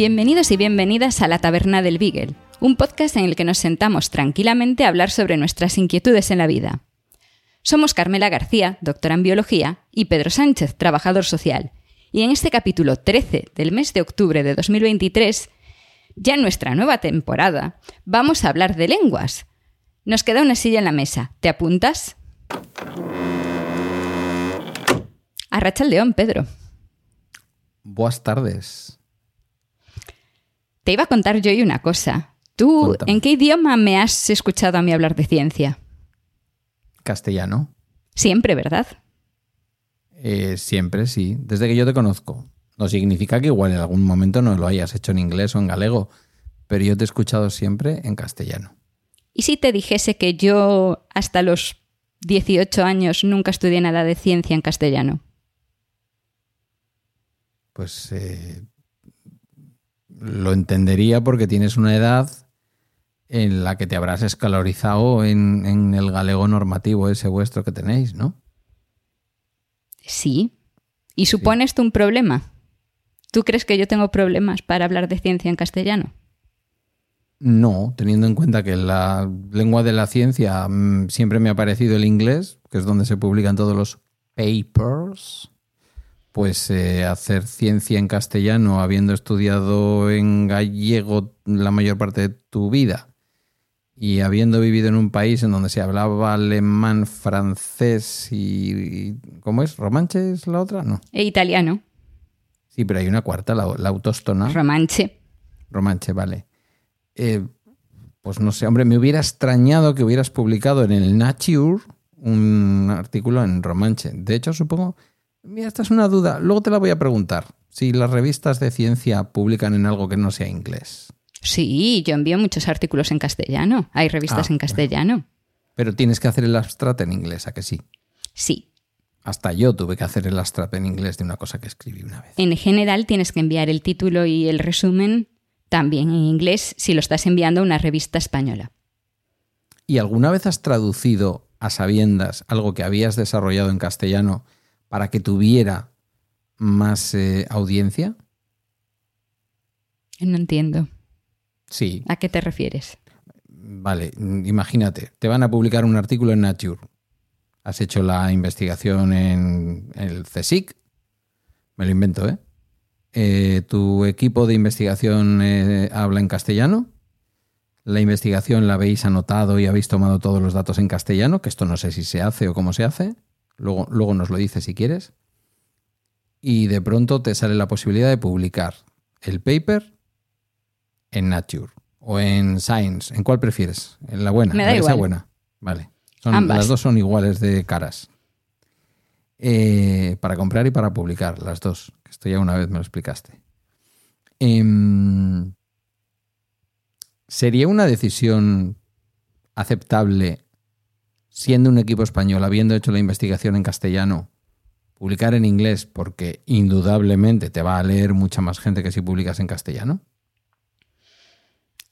Bienvenidos y bienvenidas a La Taberna del Beagle, un podcast en el que nos sentamos tranquilamente a hablar sobre nuestras inquietudes en la vida. Somos Carmela García, doctora en biología, y Pedro Sánchez, trabajador social. Y en este capítulo 13 del mes de octubre de 2023, ya en nuestra nueva temporada, vamos a hablar de lenguas. Nos queda una silla en la mesa. ¿Te apuntas? Arracha el león, Pedro. Buenas tardes. Te iba a contar yo hoy una cosa. ¿Tú Cuéntame. en qué idioma me has escuchado a mí hablar de ciencia? Castellano. Siempre, ¿verdad? Eh, siempre, sí. Desde que yo te conozco. No significa que igual en algún momento no lo hayas hecho en inglés o en galego, pero yo te he escuchado siempre en castellano. ¿Y si te dijese que yo hasta los 18 años nunca estudié nada de ciencia en castellano? Pues eh, lo entendería porque tienes una edad en la que te habrás escalorizado en, en el galego normativo ese vuestro que tenéis, ¿no? Sí. ¿Y supone esto un problema? ¿Tú crees que yo tengo problemas para hablar de ciencia en castellano? No, teniendo en cuenta que la lengua de la ciencia mm, siempre me ha parecido el inglés, que es donde se publican todos los papers, pues eh, hacer ciencia en castellano, habiendo estudiado en gallego la mayor parte de tu vida y habiendo vivido en un país en donde se hablaba alemán, francés y... y- ¿Cómo es? ¿Romanche es la otra? No. E italiano. Sí, pero hay una cuarta, la, la autóstona. Romanche. Romanche, vale. Eh, pues no sé, hombre, me hubiera extrañado que hubieras publicado en el Nature un artículo en Romanche. De hecho, supongo. Mira, esta es una duda. Luego te la voy a preguntar. Si las revistas de ciencia publican en algo que no sea inglés. Sí, yo envío muchos artículos en castellano. Hay revistas Ah, en castellano. Pero tienes que hacer el abstract en inglés, ¿a que sí? Sí. Hasta yo tuve que hacer el abstract en inglés de una cosa que escribí una vez. En general tienes que enviar el título y el resumen también en inglés si lo estás enviando a una revista española. ¿Y alguna vez has traducido a sabiendas algo que habías desarrollado en castellano para que tuviera más eh, audiencia? No entiendo. Sí, ¿A qué te refieres? vale, imagínate, te van a publicar un artículo en Nature. Has hecho la investigación en el CSIC, me lo invento, ¿eh? Eh, tu equipo de investigación eh, habla en castellano. La investigación la habéis anotado y habéis tomado todos los datos en castellano, que esto no sé si se hace o cómo se hace. Luego, luego nos lo dices si quieres. Y de pronto te sale la posibilidad de publicar el paper en Nature o en Science. ¿En cuál prefieres? En la buena. Me da la igual. buena. Vale. Son- Ambas. las dos son iguales de caras. Eh, para comprar y para publicar, las dos. Que Esto ya una vez me lo explicaste. Em, ¿Sería una decisión aceptable, siendo un equipo español, habiendo hecho la investigación en castellano, publicar en inglés? Porque indudablemente te va a leer mucha más gente que si publicas en castellano.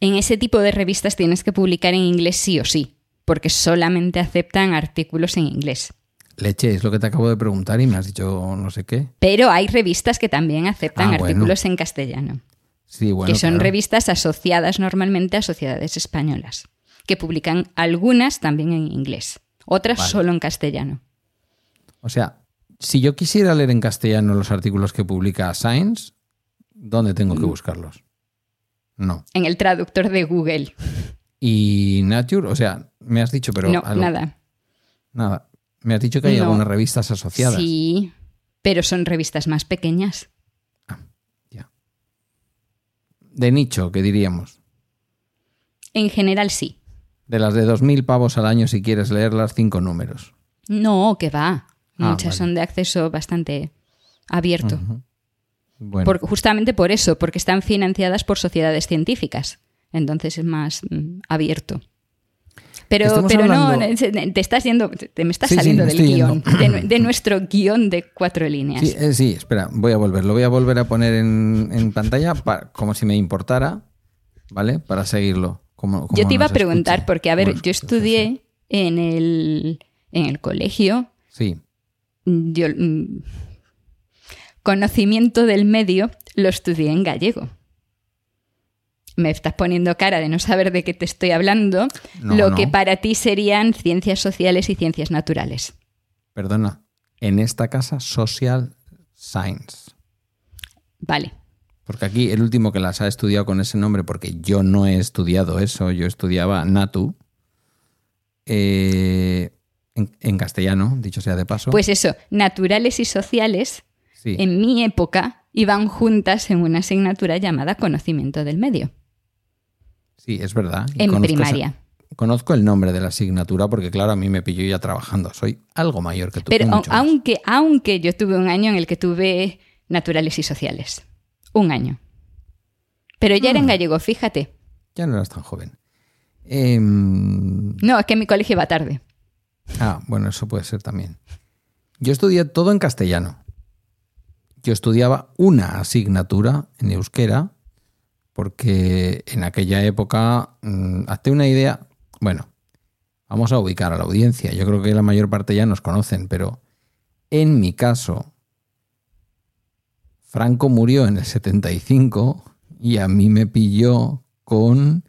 En ese tipo de revistas tienes que publicar en inglés sí o sí, porque solamente aceptan artículos en inglés. Leche, es lo que te acabo de preguntar y me has dicho no sé qué. Pero hay revistas que también aceptan Ah, bueno. artículos en castellano, Sí, bueno. que son claro. revistas asociadas normalmente a sociedades españolas, que publican algunas también en inglés, otras Vale. solo en castellano. O sea, si yo quisiera leer en castellano los artículos que publica Science, ¿dónde tengo Mm. que buscarlos? No. En el traductor de Google. Y Nature, o sea, me has dicho, pero no, algo- nada. nada. Me has dicho que hay No. algunas revistas asociadas. Sí, pero son revistas más pequeñas. Ya. De nicho, que diríamos. En general sí. De las de 2.000 pavos al año si quieres leerlas, cinco números. No, que va. Ah, Muchas vale. son de acceso bastante abierto. Bueno, Por- justamente por eso, porque están financiadas por sociedades científicas. Entonces es más mm, abierto. Pero, Estamos pero no, hablando- te estás yendo, te me estás Sí, saliendo del guion, de, nu- de nuestro guion de cuatro líneas. sí, eh, sí, espera, voy a volver. Lo voy a volver a poner en, en pantalla pa- como si me importara, ¿vale? Para seguirlo. Yo te iba a preguntar, porque a ver, yo estudié en el, en el colegio, Sí, yo, mm, conocimiento del medio lo estudié en gallego. Me estás poniendo cara de no saber de qué te estoy hablando, No, lo no. que para ti serían ciencias sociales y ciencias naturales. perdona. En esta casa, Social Science. Vale. Porque aquí el último que las ha estudiado con ese nombre, porque yo no he estudiado eso, yo estudiaba Natu, eh, en, en castellano, dicho sea de paso. Pues eso, naturales y sociales, sí. en mi época, iban juntas en una asignatura llamada conocimiento del medio, Sí, es verdad. Y en conozco primaria. esa- conozco el nombre de la asignatura porque, claro, a mí me pilló ya trabajando. Soy algo mayor que tú. Pero aunque, aunque yo tuve un año en el que tuve naturales y sociales. Un año. Pero ya era en gallego, fíjate. Ya no eras tan joven. Em, No, es que mi colegio iba tarde. Ah, bueno, eso puede ser también. Yo estudié todo en castellano. Yo estudiaba una asignatura en euskera porque en aquella época, mm, hazte una idea, bueno, vamos a ubicar a la audiencia. Yo creo que la mayor parte ya nos conocen, pero en mi caso, Franco murió en el 75 y a mí me pilló con...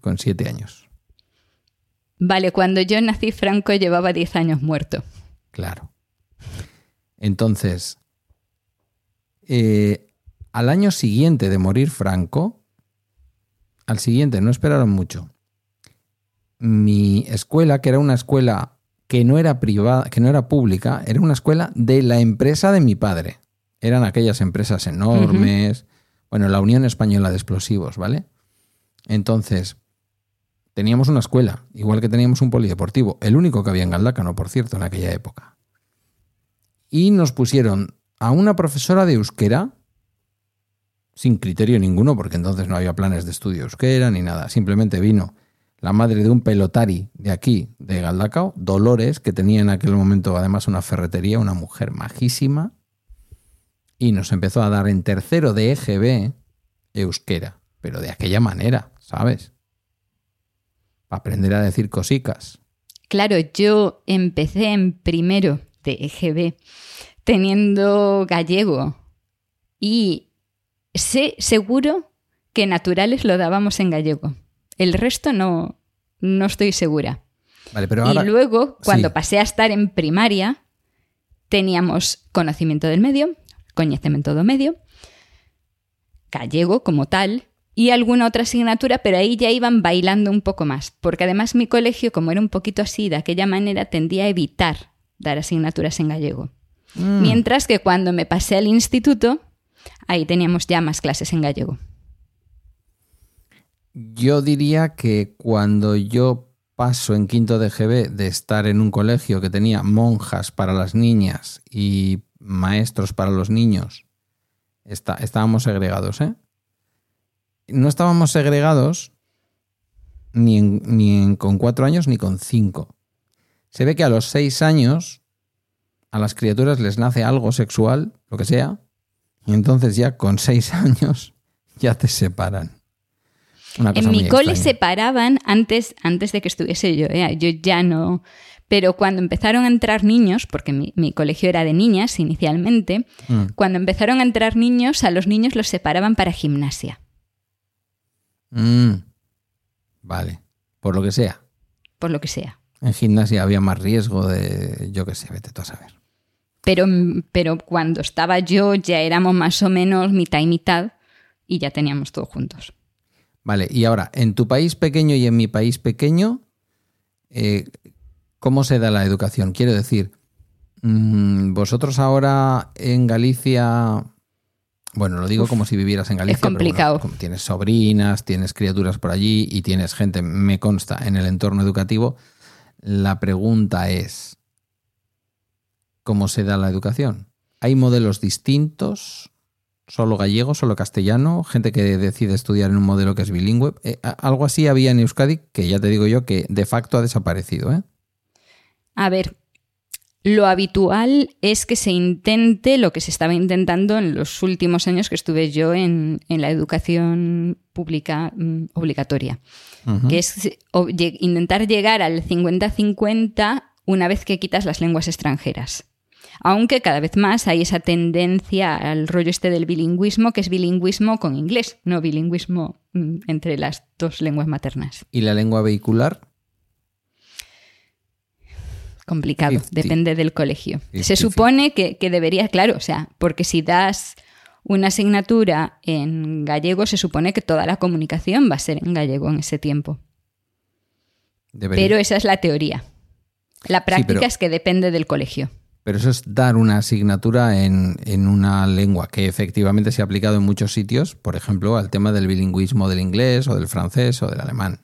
con siete años, Vale, cuando yo nací, Franco llevaba 10 años muerto. claro. Entonces, eh, al año siguiente de morir Franco, al siguiente, no esperaron mucho. Mi escuela, que era una escuela que no era privada, que no era pública, era una escuela de la empresa de mi padre. Eran aquellas empresas enormes. Bueno, la Unión Española de Explosivos, ¿vale? Entonces, teníamos una escuela, igual que teníamos un polideportivo, el único que había en Galdácano, por cierto, en aquella época. Y nos pusieron a una profesora de euskera, sin criterio ninguno, porque entonces no había planes de estudio euskera ni nada. Simplemente vino la madre de un pelotari de aquí, de Galdacao, Dolores, que tenía en aquel momento además una ferretería, una mujer majísima, y nos empezó a dar en tercero de EGB euskera, pero de aquella manera, ¿sabes? Para aprender a decir cosicas. Claro, yo empecé en primero de EGB teniendo gallego y sé seguro que naturales lo dábamos en gallego. El resto no, no estoy segura. Vale, pero ahora... y luego, cuando Sí. pasé a estar en primaria, teníamos conocimiento del medio, conocimiento do medio, gallego como tal, y alguna otra asignatura, pero ahí ya iban bailando un poco más, porque además mi colegio, como era un poquito así, de aquella manera, tendía a evitar dar asignaturas en gallego. Mm. Mientras que cuando me pasé al instituto, ahí teníamos ya más clases en gallego. Yo diría que cuando yo paso en quinto de GB de estar en un colegio que tenía monjas para las niñas y maestros para los niños, está- estábamos segregados, ¿eh? No estábamos segregados ni, ni con cuatro años ni con cinco. Se ve que a los seis años a las criaturas les nace algo sexual, lo que sea, y entonces ya con seis años ya te separan. Una cosa En mi cole extraña. separaban antes, antes de que estuviese yo, ¿eh? yo ya no. Pero cuando empezaron a entrar niños, porque mi, mi colegio era de niñas inicialmente, Mm. cuando empezaron a entrar niños, a los niños los separaban para gimnasia. Mm. Vale, por lo que sea. por lo que sea. En gimnasia había más riesgo de, yo qué sé, vete tú a saber. Pero, pero cuando estaba yo ya éramos más o menos mitad y mitad y ya teníamos todo juntos. Vale, y ahora, en tu país pequeño y en mi país pequeño, eh, ¿cómo se da la educación? Quiero decir, mm, vosotros ahora en Galicia Bueno, lo digo como si vivieras en Galicia. Es complicado. como tienes sobrinas, tienes criaturas por allí y tienes gente, me consta, en el entorno educativo. La pregunta es, ¿cómo se da la educación? ¿Hay modelos distintos? ¿Solo gallego, solo castellano? ¿Gente que decide estudiar en un modelo que es bilingüe? Eh, algo así había en Euskadi que ya te digo yo que de facto ha desaparecido. ¿eh? A ver, lo habitual es que se intente lo que se estaba intentando en los últimos años que estuve yo en, la educación pública mm, obligatoria, que es intentar llegar al 50-50 una vez que quitas las lenguas extranjeras. Aunque cada vez más hay esa tendencia al rollo este del bilingüismo, que es bilingüismo con inglés, no bilingüismo mm, entre las dos lenguas maternas. ¿Y la lengua vehicular? complicado, depende del colegio. Se supone que, debería, claro, o sea, porque si das una asignatura en gallego, se supone que toda la comunicación va a ser en gallego en ese tiempo. Pero esa es la teoría. La práctica es que depende del colegio. Pero eso es dar una asignatura en, en, una lengua que efectivamente se ha aplicado en muchos sitios, por ejemplo, al tema del bilingüismo del inglés o del francés o del alemán.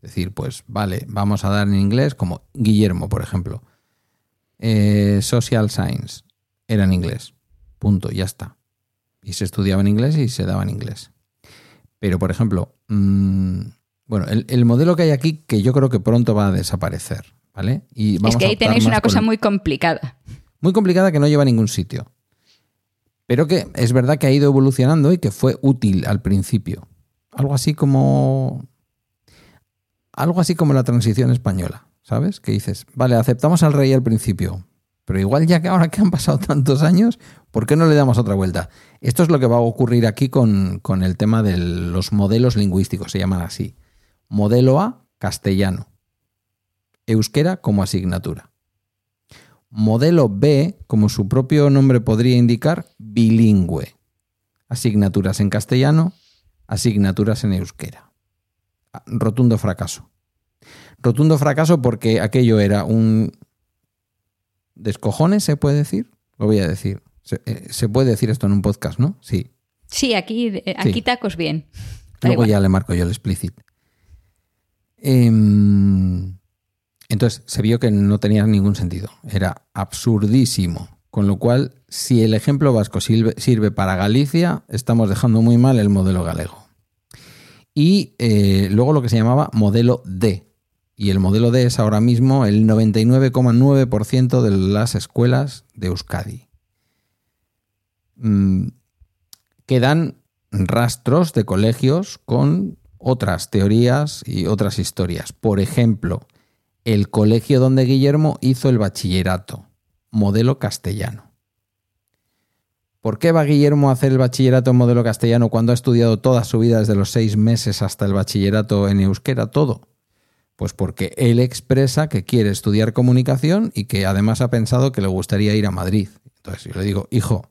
Es decir, pues vale, vamos a dar en inglés como Guillermo, por ejemplo. Eh, social Science era en inglés. Punto, ya está. Y se estudiaba en inglés y se daba en inglés. Pero, por ejemplo, mm, bueno, el, modelo que hay aquí que yo creo que pronto va a desaparecer, ¿vale? Y es que ahí tenéis una cosa muy complicada. Muy complicada que no lleva a ningún sitio. Pero que es verdad que ha ido evolucionando y que fue útil al principio. Algo así como algo así como la transición española, ¿sabes? Que dices, vale, aceptamos al rey al principio, pero igual ya que ahora que han pasado tantos años, ¿por qué no le damos otra vuelta? Esto es lo que va a ocurrir aquí con, con el tema de los modelos lingüísticos, se llaman así. Modelo A, castellano. Euskera como asignatura. Modelo B, como su propio nombre podría indicar, bilingüe. Asignaturas en castellano, asignaturas en euskera rotundo fracaso. Rotundo fracaso porque aquello era un descojones, se puede decir. Lo voy a decir. Se, eh, puede decir esto en un podcast, ¿no? Sí. Sí, aquí, eh, aquí tacos bien. Luego ya le marco yo el explicit. Em, entonces se vio que no tenía ningún sentido. Era absurdísimo. Con lo cual, si el ejemplo vasco sirve para Galicia, estamos dejando muy mal el modelo galego y eh, luego lo que se llamaba modelo D. Y el modelo D es ahora mismo el 99,9% de las escuelas de Euskadi. Mm, quedan rastros de colegios con otras teorías y otras historias. Por ejemplo, el colegio donde Guillermo hizo el bachillerato, modelo castellano. ¿Por qué va Guillermo a hacer el bachillerato en modelo castellano cuando ha estudiado toda su vida desde los seis meses hasta el bachillerato en euskera, todo? Pues porque él expresa que quiere estudiar comunicación y que además ha pensado que le gustaría ir a Madrid. Entonces yo le digo, hijo,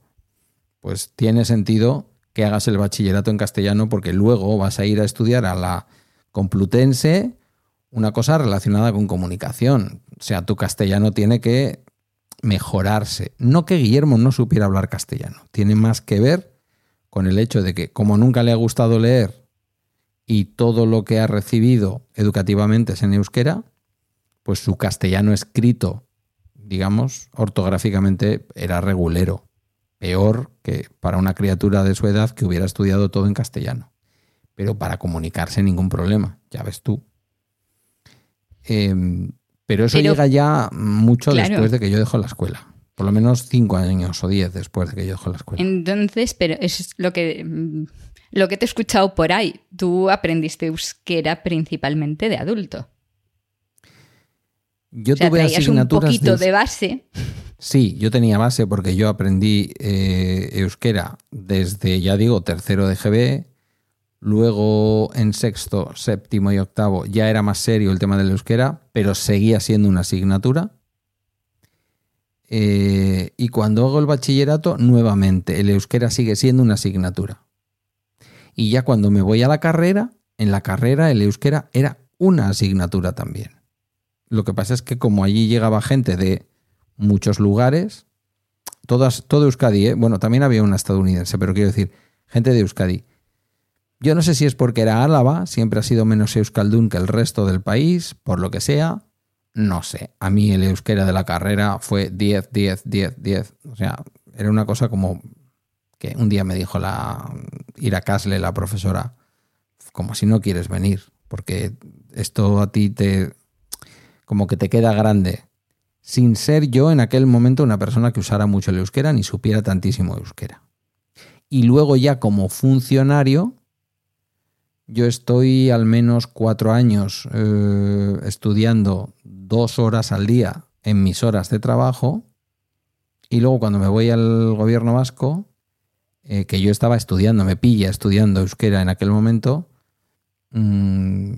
pues tiene sentido que hagas el bachillerato en castellano porque luego vas a ir a estudiar a la Complutense una cosa relacionada con comunicación. O sea, tu castellano tiene que mejorarse. No que Guillermo no supiera hablar castellano, tiene más que ver con el hecho de que como nunca le ha gustado leer y todo lo que ha recibido educativamente es en euskera, pues su castellano escrito, digamos, ortográficamente era regulero, peor que para una criatura de su edad que hubiera estudiado todo en castellano. Pero para comunicarse ningún problema, ya ves tú. Em, pero eso llega ya mucho después de que yo dejo la escuela. Por lo menos cinco años o diez después de que yo dejo la escuela. Entonces, pero es lo que, lo que te he escuchado por ahí. Tú aprendiste euskera principalmente de adulto. Yo tuve asignaturas un poquito de... base. Sí, yo tenía base porque yo aprendí eh, euskera desde, ya digo, tercero de GB, Luego en sexto, séptimo y octavo ya era más serio el tema del euskera, pero seguía siendo una asignatura. Eh, y cuando hago el bachillerato, nuevamente, el euskera sigue siendo una asignatura. Y ya cuando me voy a la carrera, en la carrera el euskera era una asignatura también. Lo que pasa es que como allí llegaba gente de muchos lugares, todas, todo Euskadi, ¿eh? bueno, también había una estadounidense, pero quiero decir, gente de Euskadi. Yo no sé si es porque era Álava, siempre ha sido menos euskaldún que el resto del país, por lo que sea, no sé. A mí el euskera de la carrera fue 10, 10, 10, 10. O sea, era una cosa como que un día me dijo la Ira Casle, la profesora, como si no quieres venir, porque esto a ti te como que te queda grande, sin ser yo en aquel momento una persona que usara mucho el euskera ni supiera tantísimo euskera. Y luego ya como funcionario, yo estoy al menos cuatro años eh, estudiando dos horas al día en mis horas de trabajo y luego cuando me voy al gobierno vasco, eh, que yo estaba estudiando, me pilla estudiando euskera en aquel momento, mm,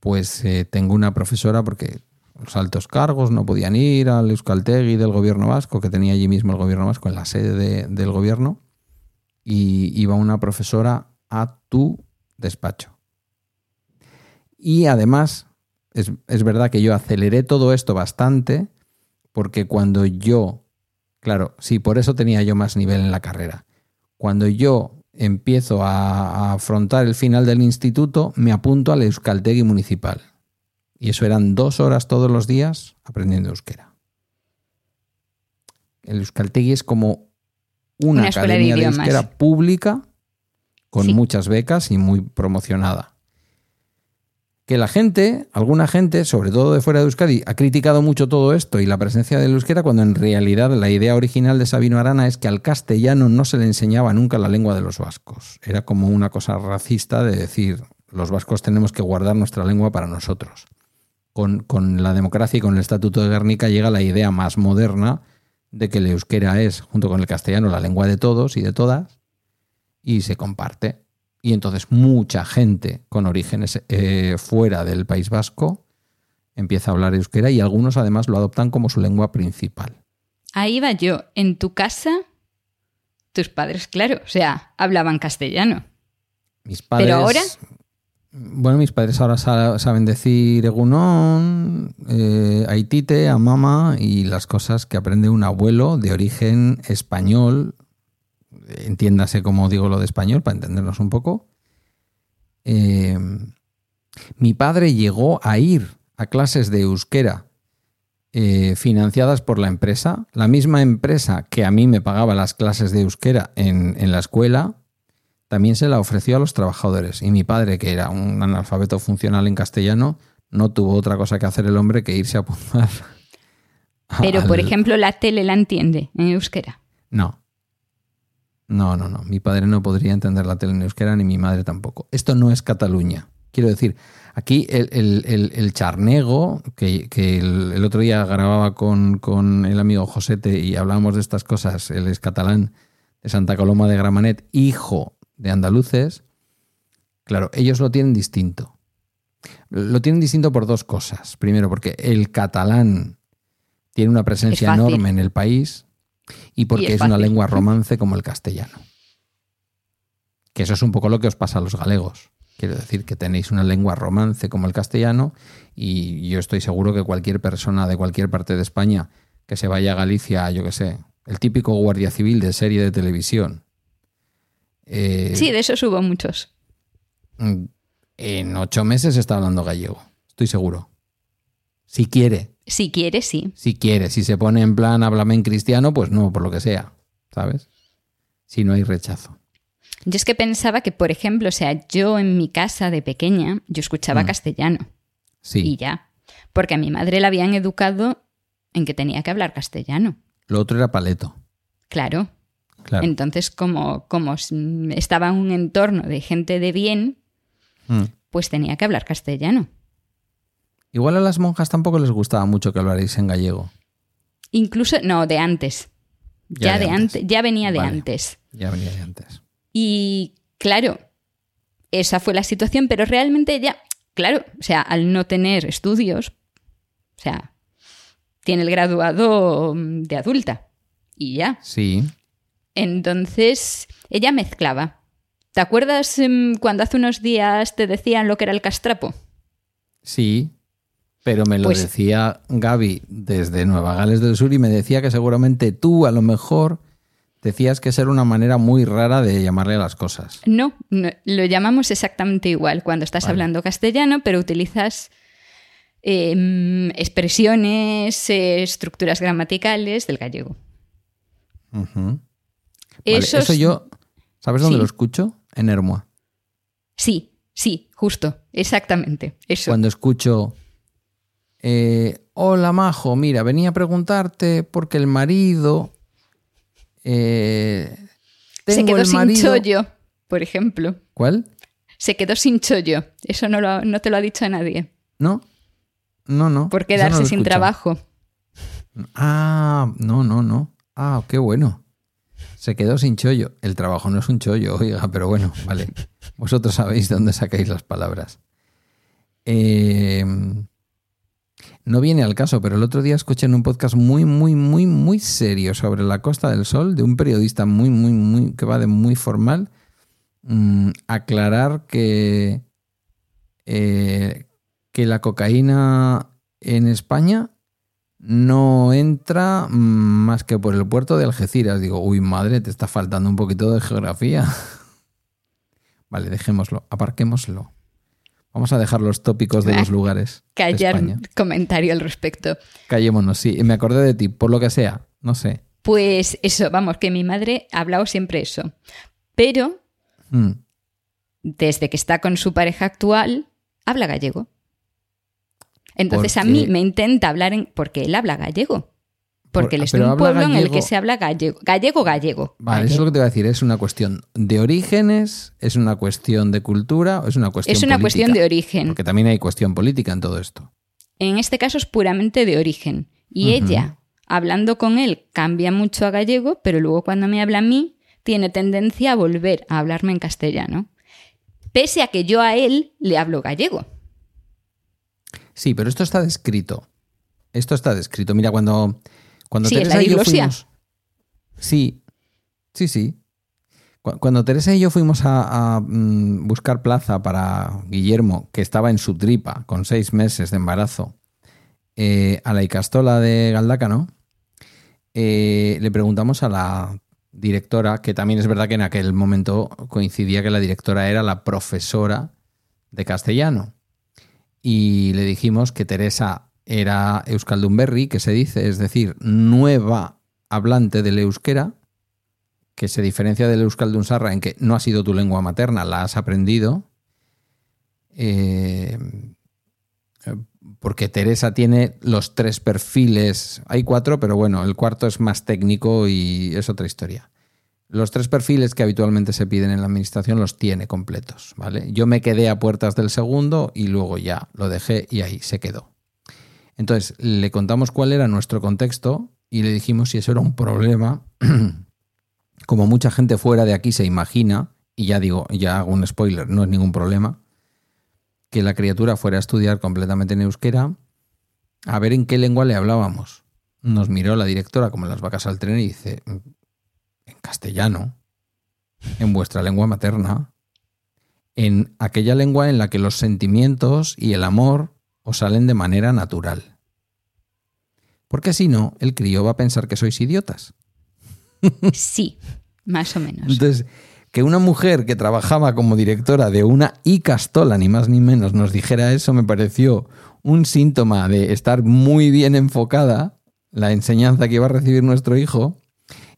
pues eh, tengo una profesora porque los altos cargos no podían ir al Euskaltegui del gobierno vasco, que tenía allí mismo el gobierno vasco, en la sede del gobierno, y iba una profesora a tu despacho. Y además, es, es verdad que yo aceleré todo esto bastante, porque cuando yo, claro, sí, por eso tenía yo más nivel en la carrera. Cuando yo empiezo a, a afrontar el final del instituto, me apunto al Euskaltegui municipal y eso eran dos horas todos los días aprendiendo euskera. El Euskaltegui es como una, academia de, euskera pública con muchas becas y muy promocionada. Que la gente, alguna gente, sobre todo de fuera de Euskadi, ha criticado mucho todo esto y la presencia del euskera cuando en realidad la idea original de Sabino Arana es que al castellano no se le enseñaba nunca la lengua de los vascos. Era como una cosa racista de decir, los vascos tenemos que guardar nuestra lengua para nosotros con, la democracia y con el Estatuto de Guernica llega la idea más moderna de que el euskera es, junto con el castellano, la lengua de todos y de todas, y se comparte. Y entonces mucha gente con orígenes eh, fuera del País Vasco empieza a hablar euskera y algunos además lo adoptan como su lengua principal. Ahí va yo. En tu casa, tus padres, claro, o sea, hablaban castellano. Mis padres. Pero ahora. Bueno, mis padres ahora saben decir Egunón, eh, Aitite, Amama y las cosas que aprende un abuelo de origen español. Entiéndase como digo lo de español para entendernos un poco. Eh, mi padre llegó a ir a clases de euskera eh, financiadas por la empresa, la misma empresa que a mí me pagaba las clases de euskera en, en la escuela, también se la ofreció a los trabajadores. Y mi padre, que era un analfabeto funcional en castellano, no tuvo otra cosa que hacer el hombre que irse a apuntar. Pero, por ejemplo, la tele la entiende en euskera. No. No, no, no. Mi padre no podría entender la tele en euskera, ni mi madre tampoco. Esto no es Cataluña. Quiero decir, aquí el, charnego, que, el, otro día grababa con, con el amigo Josete y hablábamos de estas cosas, él es catalán, de Santa Coloma de Gramanet, hijo de andaluces, claro, ellos lo tienen distinto. Lo tienen distinto por dos cosas. Primero, porque el catalán tiene una presencia enorme en el país y porque es, una lengua romance como el castellano. Que eso es un poco lo que os pasa a los galegos. Quiero decir que tenéis una lengua romance como el castellano y yo estoy seguro que cualquier persona de cualquier parte de España que se vaya a Galicia, yo que sé, el típico guardia civil de serie de televisión, eh, sí, de eso hubo muchos. Mm, en ocho meses está hablando gallego, estoy seguro. Si quiere. Si quiere, sí. Si quiere. Si se pone en plan háblame en cristiano, pues no, por lo que sea, ¿sabes? Si no hay rechazo. Yo es que pensaba que, por ejemplo, o sea, yo en mi casa de pequeña, yo escuchaba mm. castellano. Sí. Y ya. Porque a mi madre la habían educado en que tenía que hablar castellano. Lo otro era paleto. Claro. Entonces, como, como estaba en un entorno de gente de bien, mm. pues tenía que hablar castellano. Igual a las monjas tampoco les gustaba mucho que hablarais en gallego. Incluso, no, de antes. Ya, de, antes. ya venía de antes. Ya venía de antes. Y claro, esa fue la situación, pero realmente ya, claro, o sea, al no tener estudios, o sea, tiene el graduado de adulta y ya. Sí. Entonces, ella mezclaba. ¿Te acuerdas em, cuando hace unos días te decían lo que era el castrapo? Sí, pero me lo decía Gaby desde Nueva Gales del Sur y me decía que seguramente tú a lo mejor Decías que esa era una manera muy rara de llamarle a las cosas. No, no, lo llamamos exactamente igual cuando estás Vale. hablando castellano, pero utilizas em, expresiones, eh, estructuras gramaticales del gallego. Vale, Eso eso es- yo, ¿sabes dónde Sí. lo escucho? En Hermoa. Sí, sí, justo, exactamente. Eso. Cuando escucho, eh, hola Majo, mira, venía a preguntarte porque el marido... eh, Se tengo quedó el sin marido... chollo, por ejemplo. ¿Cuál? Se quedó sin chollo. Eso no, lo- no te lo ha dicho nadie. ¿No? No, no. Por no quedarse sin trabajo. Ah, no, no, no. Ah, qué bueno. Se quedó sin chollo. El trabajo no es un chollo, oiga, pero bueno, vale. Vosotros sabéis de dónde sacáis las palabras. Eh, no viene al caso, pero el otro día escuché en un podcast muy, muy, muy, muy serio sobre la Costa del Sol de un periodista muy, muy, muy, que va de muy formal, mm, aclarar que, eh, que la cocaína en España no entra mm, más que por el puerto de Algeciras. Digo, uy, madre, te está faltando un poquito de geografía. vale, dejémoslo, aparquémoslo. Vamos a dejar los tópicos de los lugares. Callar comentario al respecto. Callémonos, sí. Me acordé de ti, por lo que sea, no sé. Pues eso, vamos, que mi madre ha hablado siempre eso. Pero Mm. desde que está con su pareja actual, habla gallego. Entonces a mí me intenta hablar en... porque él habla gallego. Porque Por- él es de un pueblo en el que se habla gallego. Gallego, gallego. Vale, eso es lo que te voy a decir. ¿Es una cuestión de orígenes? ¿Es una cuestión de cultura? ¿O es una cuestión Es una política? cuestión de origen. Porque también hay cuestión política en todo esto. En este caso es puramente de origen. Y ella, hablando con él, cambia mucho a gallego, pero luego cuando me habla a mí, tiene tendencia a volver a hablarme en castellano. Pese a que yo a él le hablo gallego. Sí, pero esto está descrito. Esto está descrito. Mira, cuando, cuando Sí, es Teresa la y yo fuimos. Sí, sí, sí. Cu- Cuando Teresa y yo fuimos a, a, mm, buscar plaza para Guillermo, que estaba en su tripa con seis meses de embarazo, eh, a la Icastola de Galdácano, eh, le preguntamos a la directora, que también es verdad que en aquel momento coincidía que la directora era la profesora de castellano. Y le dijimos que Teresa era Euskaldunberri, que se dice, es decir, nueva hablante del euskera, que se diferencia del Euskaldunsarra en que no ha sido tu lengua materna, la has aprendido. Eh, porque Teresa tiene los tres perfiles, hay cuatro, pero bueno, el cuarto es más técnico y es otra historia. Los tres perfiles que habitualmente se piden en la administración los tiene completos, ¿vale? Yo me quedé a puertas del segundo y luego ya lo dejé y ahí se quedó. Entonces, le contamos cuál era nuestro contexto y le dijimos si eso era un problema, como mucha gente fuera de aquí se imagina, y ya digo, ya hago un spoiler, no es ningún problema, que la criatura fuera a estudiar completamente en euskera, a ver en qué lengua le hablábamos. Nos miró la directora como las vacas al tren y dice, en castellano, en vuestra lengua materna, en aquella lengua en la que los sentimientos y el amor os salen de manera natural. Porque si no, el crío va a pensar que sois idiotas. Sí, más o menos. Entonces, que una mujer que trabajaba como directora de una Icastola, ni más ni menos, nos dijera eso, me pareció un síntoma de estar muy bien enfocada la enseñanza que iba a recibir nuestro hijo.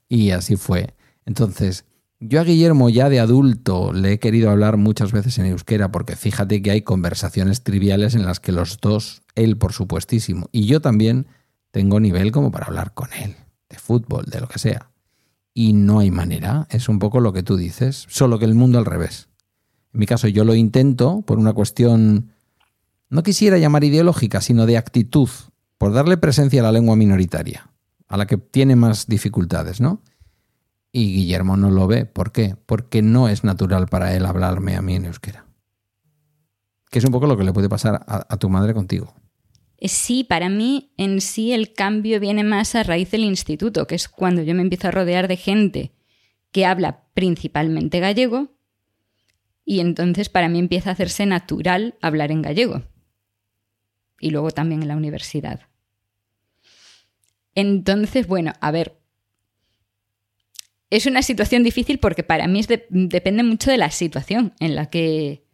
Y así fue. Entonces, yo a Guillermo ya de adulto le he querido hablar muchas veces en euskera, porque fíjate que hay conversaciones triviales en las que los dos, él por supuestísimo, y yo también, tengo nivel como para hablar con él, de fútbol, de lo que sea y no hay manera. Es un poco lo que tú dices, solo que el mundo al revés. En mi caso yo lo intento por una cuestión, no quisiera llamar ideológica, sino de actitud, por darle presencia a la lengua minoritaria, a la que tiene más dificultades, ¿no? Y Guillermo no lo ve. ¿Por qué? Porque no es natural para él hablarme a mí en euskera. Que es un poco lo que le puede pasar a, a tu madre contigo. Eh, Sí, para mí en sí el cambio viene más a raíz del instituto, que es cuando yo me empiezo a rodear de gente que habla principalmente gallego y entonces para mí empieza a hacerse natural hablar en gallego. Y luego también en la universidad. Entonces, bueno, a ver, es una situación difícil porque para mí es de- depende mucho de la situación en la que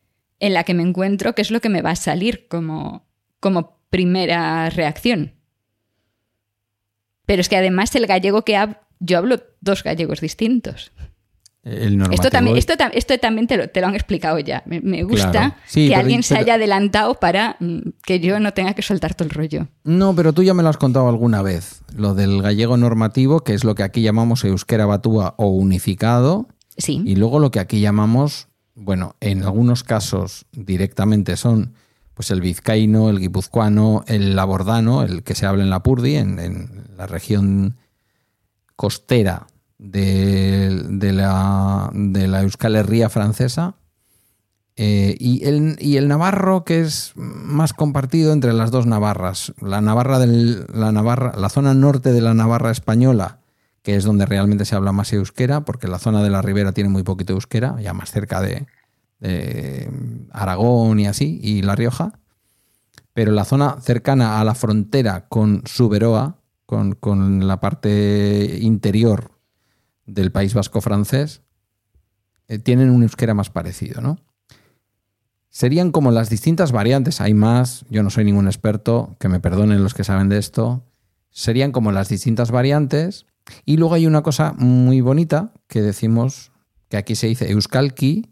en la que me encuentro, qué es lo que me va a salir como, como primera reacción. Pero es que además el gallego que hablo, yo hablo dos gallegos distintos. El normativo. Esto también, esto, esto también te lo, te lo han explicado ya. Me, me gusta Claro. Sí, que pero- alguien se haya adelantado para mm, que yo no tenga que soltar todo el rollo. No, pero tú ya me lo has contado alguna vez. Lo del gallego normativo, que es lo que aquí llamamos euskera batúa o unificado, Sí. y luego lo que aquí llamamos, bueno, en algunos casos directamente son pues el vizcaíno, el guipuzcoano, el labordano, el que se habla en la Purdi, en, en la región costera de, la, de la Euskal francesa, eh, y, el, y el navarro que es más compartido entre las dos Navarras. La Navarra del, la Navarra, la zona norte de la Navarra española, que es donde realmente se habla más euskera, porque la zona de la ribera tiene muy poquito euskera, ya más cerca de, de Aragón y así, y La Rioja. Pero la zona cercana a la frontera con Suberoa, con, con la parte interior del País Vasco francés, eh, tienen un euskera más parecido, ¿no? Serían como las distintas variantes, hay más, yo no soy ningún experto, que me perdonen los que saben de esto, serían como las distintas variantes y luego hay una cosa muy bonita que decimos, que aquí se dice euskalki,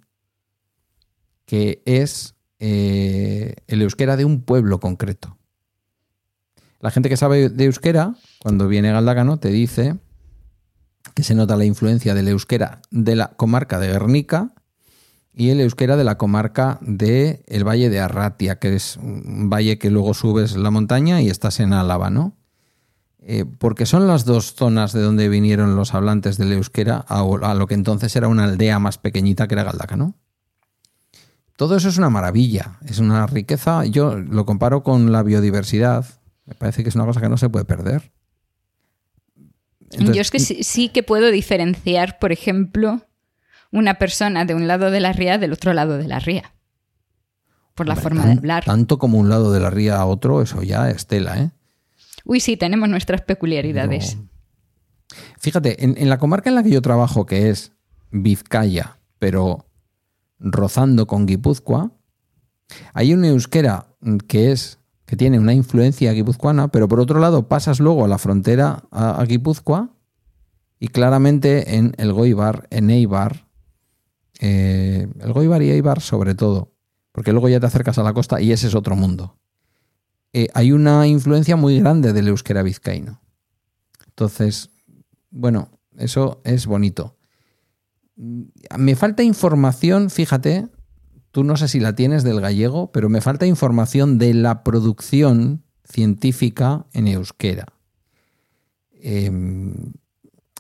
que es eh, el euskera de un pueblo concreto. La gente que sabe de euskera, cuando viene Galdácano, te dice que se nota la influencia del euskera de la comarca de Guernica y el euskera de la comarca del el Valle de Arratia, que es un valle que luego subes la montaña y estás en Álava, ¿no? Eh, porque son las dos zonas de donde vinieron los hablantes del euskera a, a lo que entonces era una aldea más pequeñita que era Galdácano. Todo eso es una maravilla, es una riqueza. Yo lo comparo con la biodiversidad. Me parece que es una cosa que no se puede perder. Entonces, Yo es que sí, sí que puedo diferenciar, por ejemplo, una persona de un lado de la ría del otro lado de la ría. Por la forma tan- de hablar. Tanto como un lado de la ría a otro, eso ya es tela, ¿eh? Uy, sí, tenemos nuestras peculiaridades. No. Fíjate, en, en la comarca en la que yo trabajo, que es Vizcaya, pero rozando con Guipúzcoa, hay una euskera que es que tiene una influencia guipuzcoana, pero por otro lado pasas luego a la frontera a, Guipúzcoa y claramente en el Goibar, en Eibar, eh, el Goibar y Eibar sobre todo, porque luego ya te acercas a la costa y ese es otro mundo. Eh, hay una influencia muy grande del euskera vizcaíno. Entonces, bueno, eso es bonito. Mm, Me falta información, fíjate, tú no sé si la tienes del gallego, pero me falta información de la producción científica en euskera. Eh,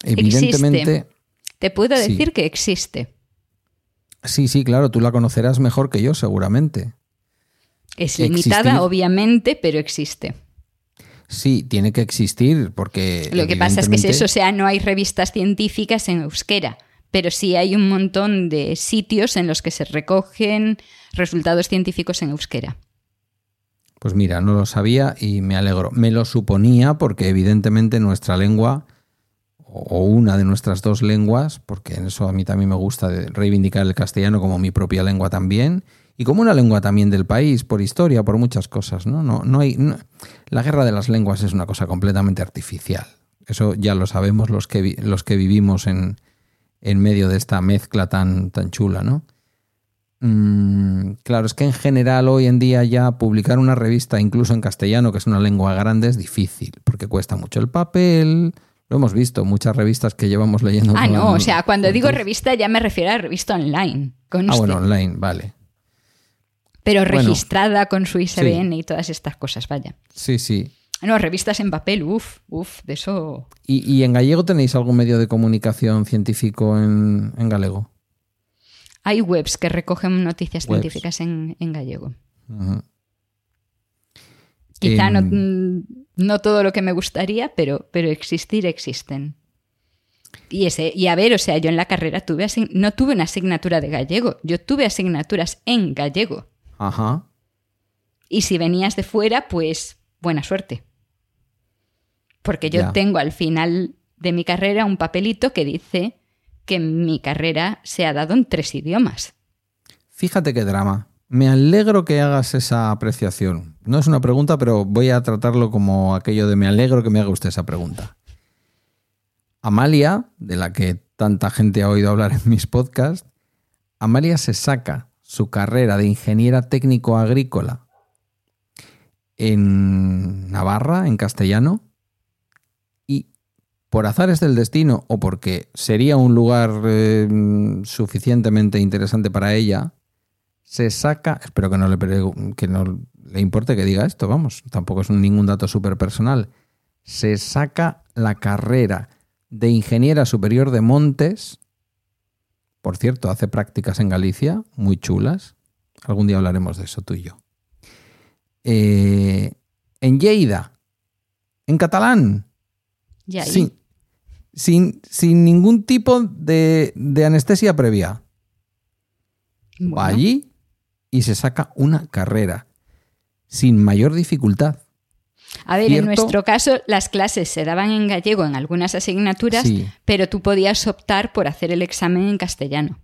evidentemente, Te puedo Sí. decir que existe. sí, sí, claro, tú la conocerás mejor que yo, seguramente. Es limitada, Existir. obviamente, pero existe. Sí, tiene que existir, porque. Lo que pasa es que es eso, o sea, no hay revistas científicas en euskera, pero sí hay un montón de sitios en los que se recogen resultados científicos en euskera. Pues mira, no lo sabía y me alegro. Me lo suponía porque evidentemente nuestra lengua, o una de nuestras dos lenguas, porque en eso a mí también me gusta reivindicar el castellano como mi propia lengua también, y como una lengua también del país, por historia, por muchas cosas, ¿no? no, no hay, la guerra de las lenguas es una cosa completamente artificial. Eso ya lo sabemos los que, los que vivimos en, en medio de esta mezcla tan, tan chula, ¿no? Mm, claro, es que en general hoy en día ya publicar una revista, incluso en castellano, que es una lengua grande, es difícil, porque cuesta mucho el papel. Lo hemos visto, muchas revistas que llevamos leyendo. Ah, no, o sea, cuando digo revista ya me refiero a revista online, conste, Ah, bueno, online, vale. pero bueno. registrada con su ISBN y todas estas cosas, vaya. Sí, sí. No, revistas en papel, uff, uff, de eso. ¿Y, y en gallego tenéis algún medio de comunicación científico en, en galego? Hay webs que recogen noticias Webs. científicas en, en gallego. Quizá no, mm, no todo lo que me gustaría, pero, pero existir existen. Y, ese, y a ver, o sea, yo en la carrera tuve no tuve una asignatura de gallego, yo tuve asignaturas en gallego. Ajá. Y si venías de fuera, pues buena suerte. Porque yo tengo al final de mi carrera un papelito que dice que mi carrera se ha dado en tres idiomas. Fíjate qué drama. Me alegro que hagas esa apreciación. No es una pregunta, pero voy a tratarlo como aquello de me alegro que me haga usted esa pregunta. Amalia, de la que tanta gente ha oído hablar en mis podcasts, Amalia se saca su carrera de ingeniera técnico agrícola en Navarra, en castellano, por azares del destino o porque sería un lugar eh, suficientemente interesante para ella, se saca, espero que no le, que no le importe que diga esto, vamos, tampoco es ningún dato súper personal, se saca la carrera de ingeniera superior de montes, por cierto, hace prácticas en Galicia, muy chulas, algún día hablaremos de eso tú y yo. Eh, en Lleida, en catalán, sin, sin, sin, ningún tipo de, de anestesia previa. Va allí y se saca una carrera sin mayor dificultad. A ver, en nuestro caso las clases se daban en gallego en algunas asignaturas, pero tú podías optar por hacer el examen en castellano.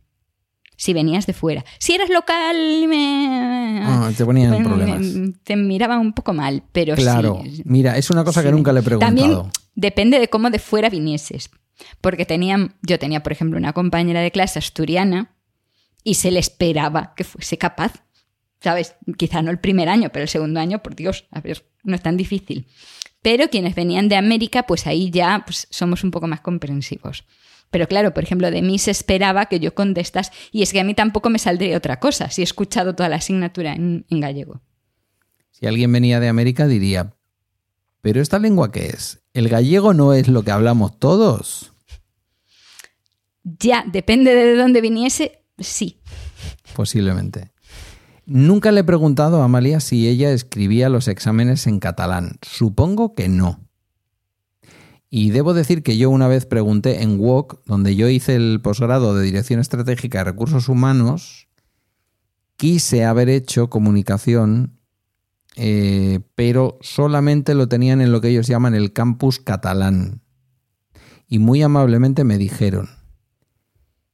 Si venías de fuera. Si eras local, me... Ah, te ponían problemas. Te miraban un poco mal, pero claro. Mira, es una cosa que nunca le he preguntado. También depende de cómo de fuera vinieses. Porque tenían, yo tenía, por ejemplo, una compañera de clase asturiana y se le esperaba que fuese capaz. ¿Sabes? Quizá no el primer año, pero el segundo año, por Dios, a ver, no es tan difícil. Pero quienes venían de América, pues ahí ya pues, somos un poco más comprensivos. Pero claro, por ejemplo, de mí se esperaba que yo contestas, y es que a mí tampoco me saldría otra cosa si he escuchado toda la asignatura en, en gallego. Si alguien venía de América diría, ¿pero esta lengua qué es? ¿El gallego no es lo que hablamos todos? Ya, depende de dónde viniese, Sí. Posiblemente. Nunca le he preguntado a Amalia si ella escribía los exámenes en catalán. Supongo que no. Y debo decir que yo una vez pregunté en WOC, donde yo hice el posgrado de Dirección Estratégica de Recursos Humanos, quise haber hecho comunicación, eh, pero solamente lo tenían en lo que ellos llaman el campus catalán. Y muy amablemente me dijeron,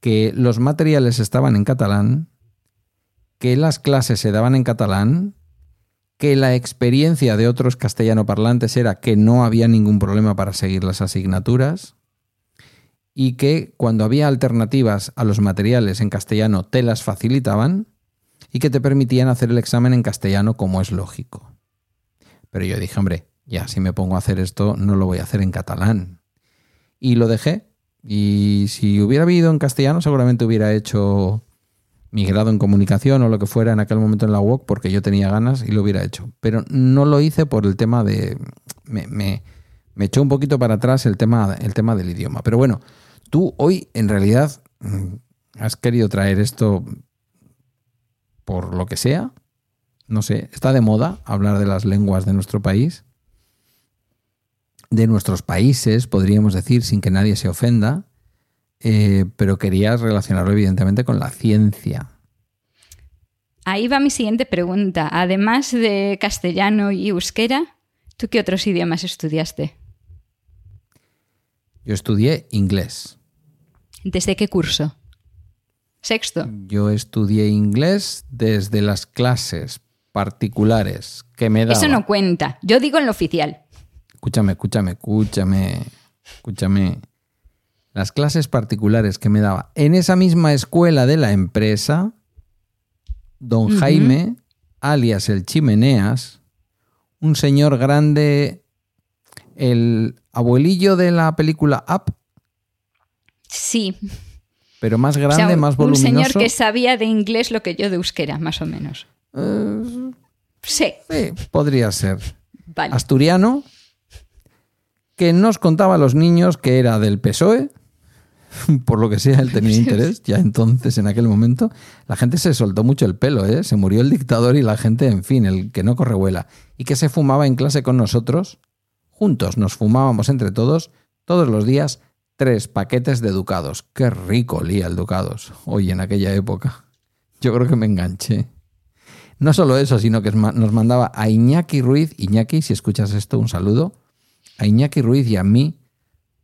que los materiales estaban en catalán, que las clases se daban en catalán, que la experiencia de otros castellano parlantes era que no había ningún problema para seguir las asignaturas y que cuando había alternativas a los materiales en castellano te las facilitaban y que te permitían hacer el examen en castellano como es lógico. Pero yo dije, hombre, ya si me pongo a hacer esto no lo voy a hacer en catalán. Y lo dejé y si hubiera vivido en castellano, seguramente hubiera hecho mi grado en comunicación o lo que fuera en aquel momento en la UOC porque yo tenía ganas y lo hubiera hecho. Pero no lo hice por el tema de... Me, me, echó un poquito para atrás el tema, el tema del idioma. Pero bueno, tú hoy en realidad mm, has querido traer esto por lo que sea. No sé, está de moda hablar de las lenguas de nuestro país de nuestros países, podríamos decir, sin que nadie se ofenda, eh, pero querías relacionarlo evidentemente con la ciencia. Ahí va mi siguiente pregunta. Además de castellano y euskera, ¿tú qué otros idiomas estudiaste? Yo estudié inglés. ¿Desde qué curso? Sexto. Yo estudié inglés desde las clases particulares que me daban. Eso no cuenta. Yo digo en lo oficial escúchame, escúchame, escúchame, escúchame. Las clases particulares que me daba en esa misma escuela de la empresa, don Jaime, alias el Chimeneas, un señor grande, el abuelillo de la película Up. Sí. Pero más grande, más voluminoso. Un señor que sabía de inglés lo que yo de euskera, más o menos. Eh, sí. sí. Podría ser. Asturiano, que nos contaba a los niños que era del PSOE, por lo que sea, él tenía interés, ya entonces, en aquel momento, la gente se soltó mucho el pelo, ¿eh? se murió el dictador y la gente, en fin, el que no corre vuela, y que se fumaba en clase con nosotros, juntos nos fumábamos entre todos, todos los días, tres paquetes de ducados. Qué rico olía el ducados, hoy en aquella época. Yo creo que me enganché. No solo eso, sino que nos mandaba a Iñaki Ruiz, Iñaki, si escuchas esto, un saludo, a Iñaki Ruiz y a mí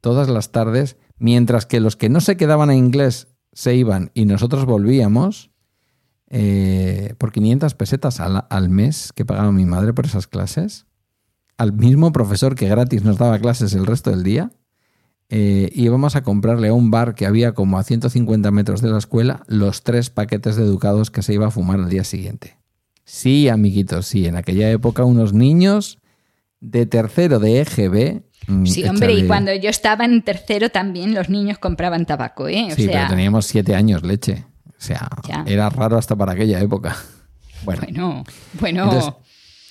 todas las tardes Mientras que los que no se quedaban a inglés se iban y nosotros volvíamos, eh, por 500 pesetas al, al mes que pagaba mi madre por esas clases, al mismo profesor que gratis nos daba clases el resto del día, eh, íbamos a comprarle a un bar que había como a 150 metros de la escuela los tres paquetes de educados que se iba a fumar al día siguiente. Sí, amiguitos, sí, en aquella época unos niños de tercero de EGB. Mm, Sí, hombre, y cuando yo estaba en tercero también los niños compraban tabaco, ¿eh? O Sí, sea, pero teníamos siete años, leche. O sea, Ya. era raro hasta para aquella época. Bueno, bueno, bueno, Entonces,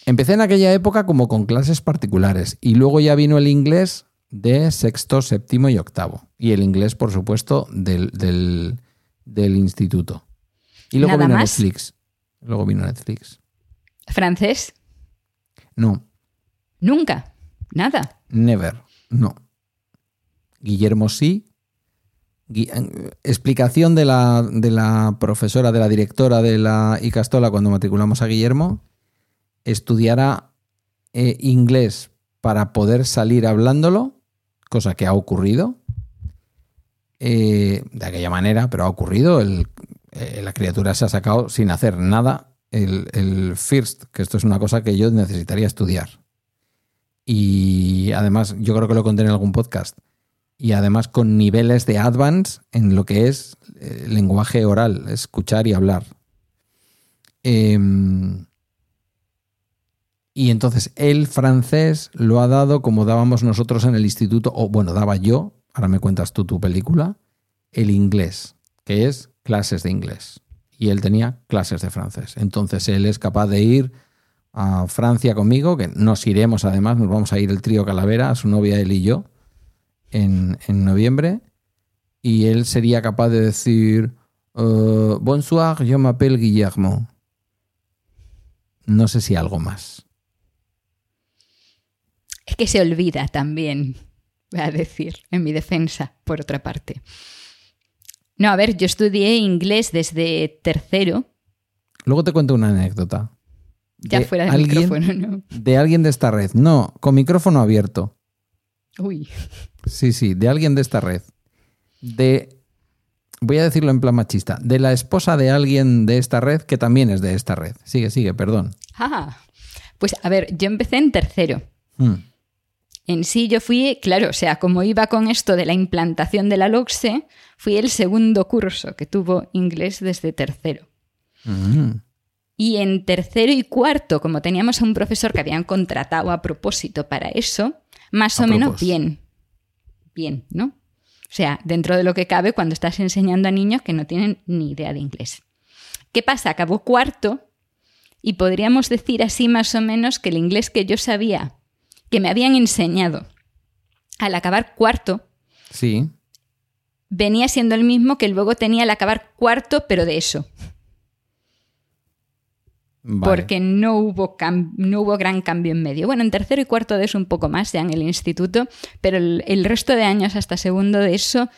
empecé en aquella época como con clases particulares y luego ya vino el inglés de sexto, séptimo y octavo. Y el inglés, por supuesto, del, del, del instituto. Y luego ¿Nada vino más? Netflix. Luego vino Netflix. francés, No, nunca, nada. Never. No. Guillermo sí. Eh, explicación de la, de la profesora, de la directora de la Icastola cuando matriculamos a Guillermo. Estudiará eh, inglés para poder salir hablándolo, cosa que ha ocurrido. Eh, de aquella manera, pero ha ocurrido. El- eh, la criatura se ha sacado sin hacer nada el, el first, que esto es una cosa que yo necesitaría estudiar. Y además, yo creo que lo conté en algún podcast. Y además con niveles de advance en lo que es eh, lenguaje oral, escuchar y hablar. Em, y entonces el francés lo ha dado como dábamos nosotros en el instituto, o bueno, daba yo, ahora me cuentas tú tu película, el inglés, que es clases de inglés. Y él tenía clases de francés. Entonces él es capaz de ir a Francia conmigo, que nos iremos además, nos vamos a ir el trío Calavera, su novia él y yo, en, en noviembre, y él sería capaz de decir, eh, bonsoir, yo m'appelle Guillermo. No sé si algo más. Es que se olvida también, voy a decir, en mi defensa, por otra parte. No, a ver, yo estudié inglés desde tercero, Luego te cuento una anécdota. Ya De fuera del alguien- micrófono, ¿no? De alguien de esta red. No, con micrófono abierto. Uy, Sí, sí, de alguien de esta red. De, voy a decirlo en plan machista, de la esposa de alguien de esta red que también es de esta red. Sigue, sigue, perdón. ah, pues a ver, yo empecé en tercero. Hmm. En sí yo fui, claro, o sea, como iba con esto de la implantación de la LOCSE, fui el segundo curso que tuvo inglés desde tercero. Mm. Y en tercero y cuarto, como teníamos a un profesor que habían contratado a propósito para eso, más A o menos bien. Bien, ¿no? O sea, dentro de lo que cabe cuando estás enseñando a niños que no tienen ni idea de inglés. ¿Qué pasa? Acabó cuarto y podríamos decir así más o menos que el inglés que yo sabía, que me habían enseñado al acabar cuarto, Sí, venía siendo el mismo que luego tenía al acabar cuarto, pero de eso. Vale. porque no hubo, no hubo gran cambio en medio. Bueno, en tercero y cuarto de eso un poco más, ya en el instituto, pero el, el resto de años hasta segundo de eso,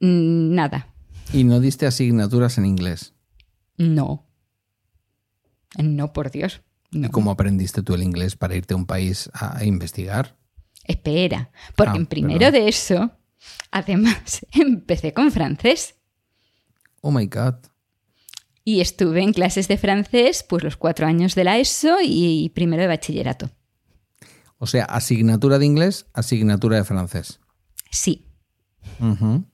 mm, nada, Y no diste asignaturas en inglés. no. No, por Dios. No. ¿Y cómo aprendiste tú el inglés para irte a un país a, a investigar? Espera, porque Ah, en primero perdón. de eso, además, empecé con francés Oh my God. Y estuve en clases de francés pues los cuatro años de la ESO y primero de bachillerato. O sea, asignatura de inglés, asignatura de francés. Sí. Ujú.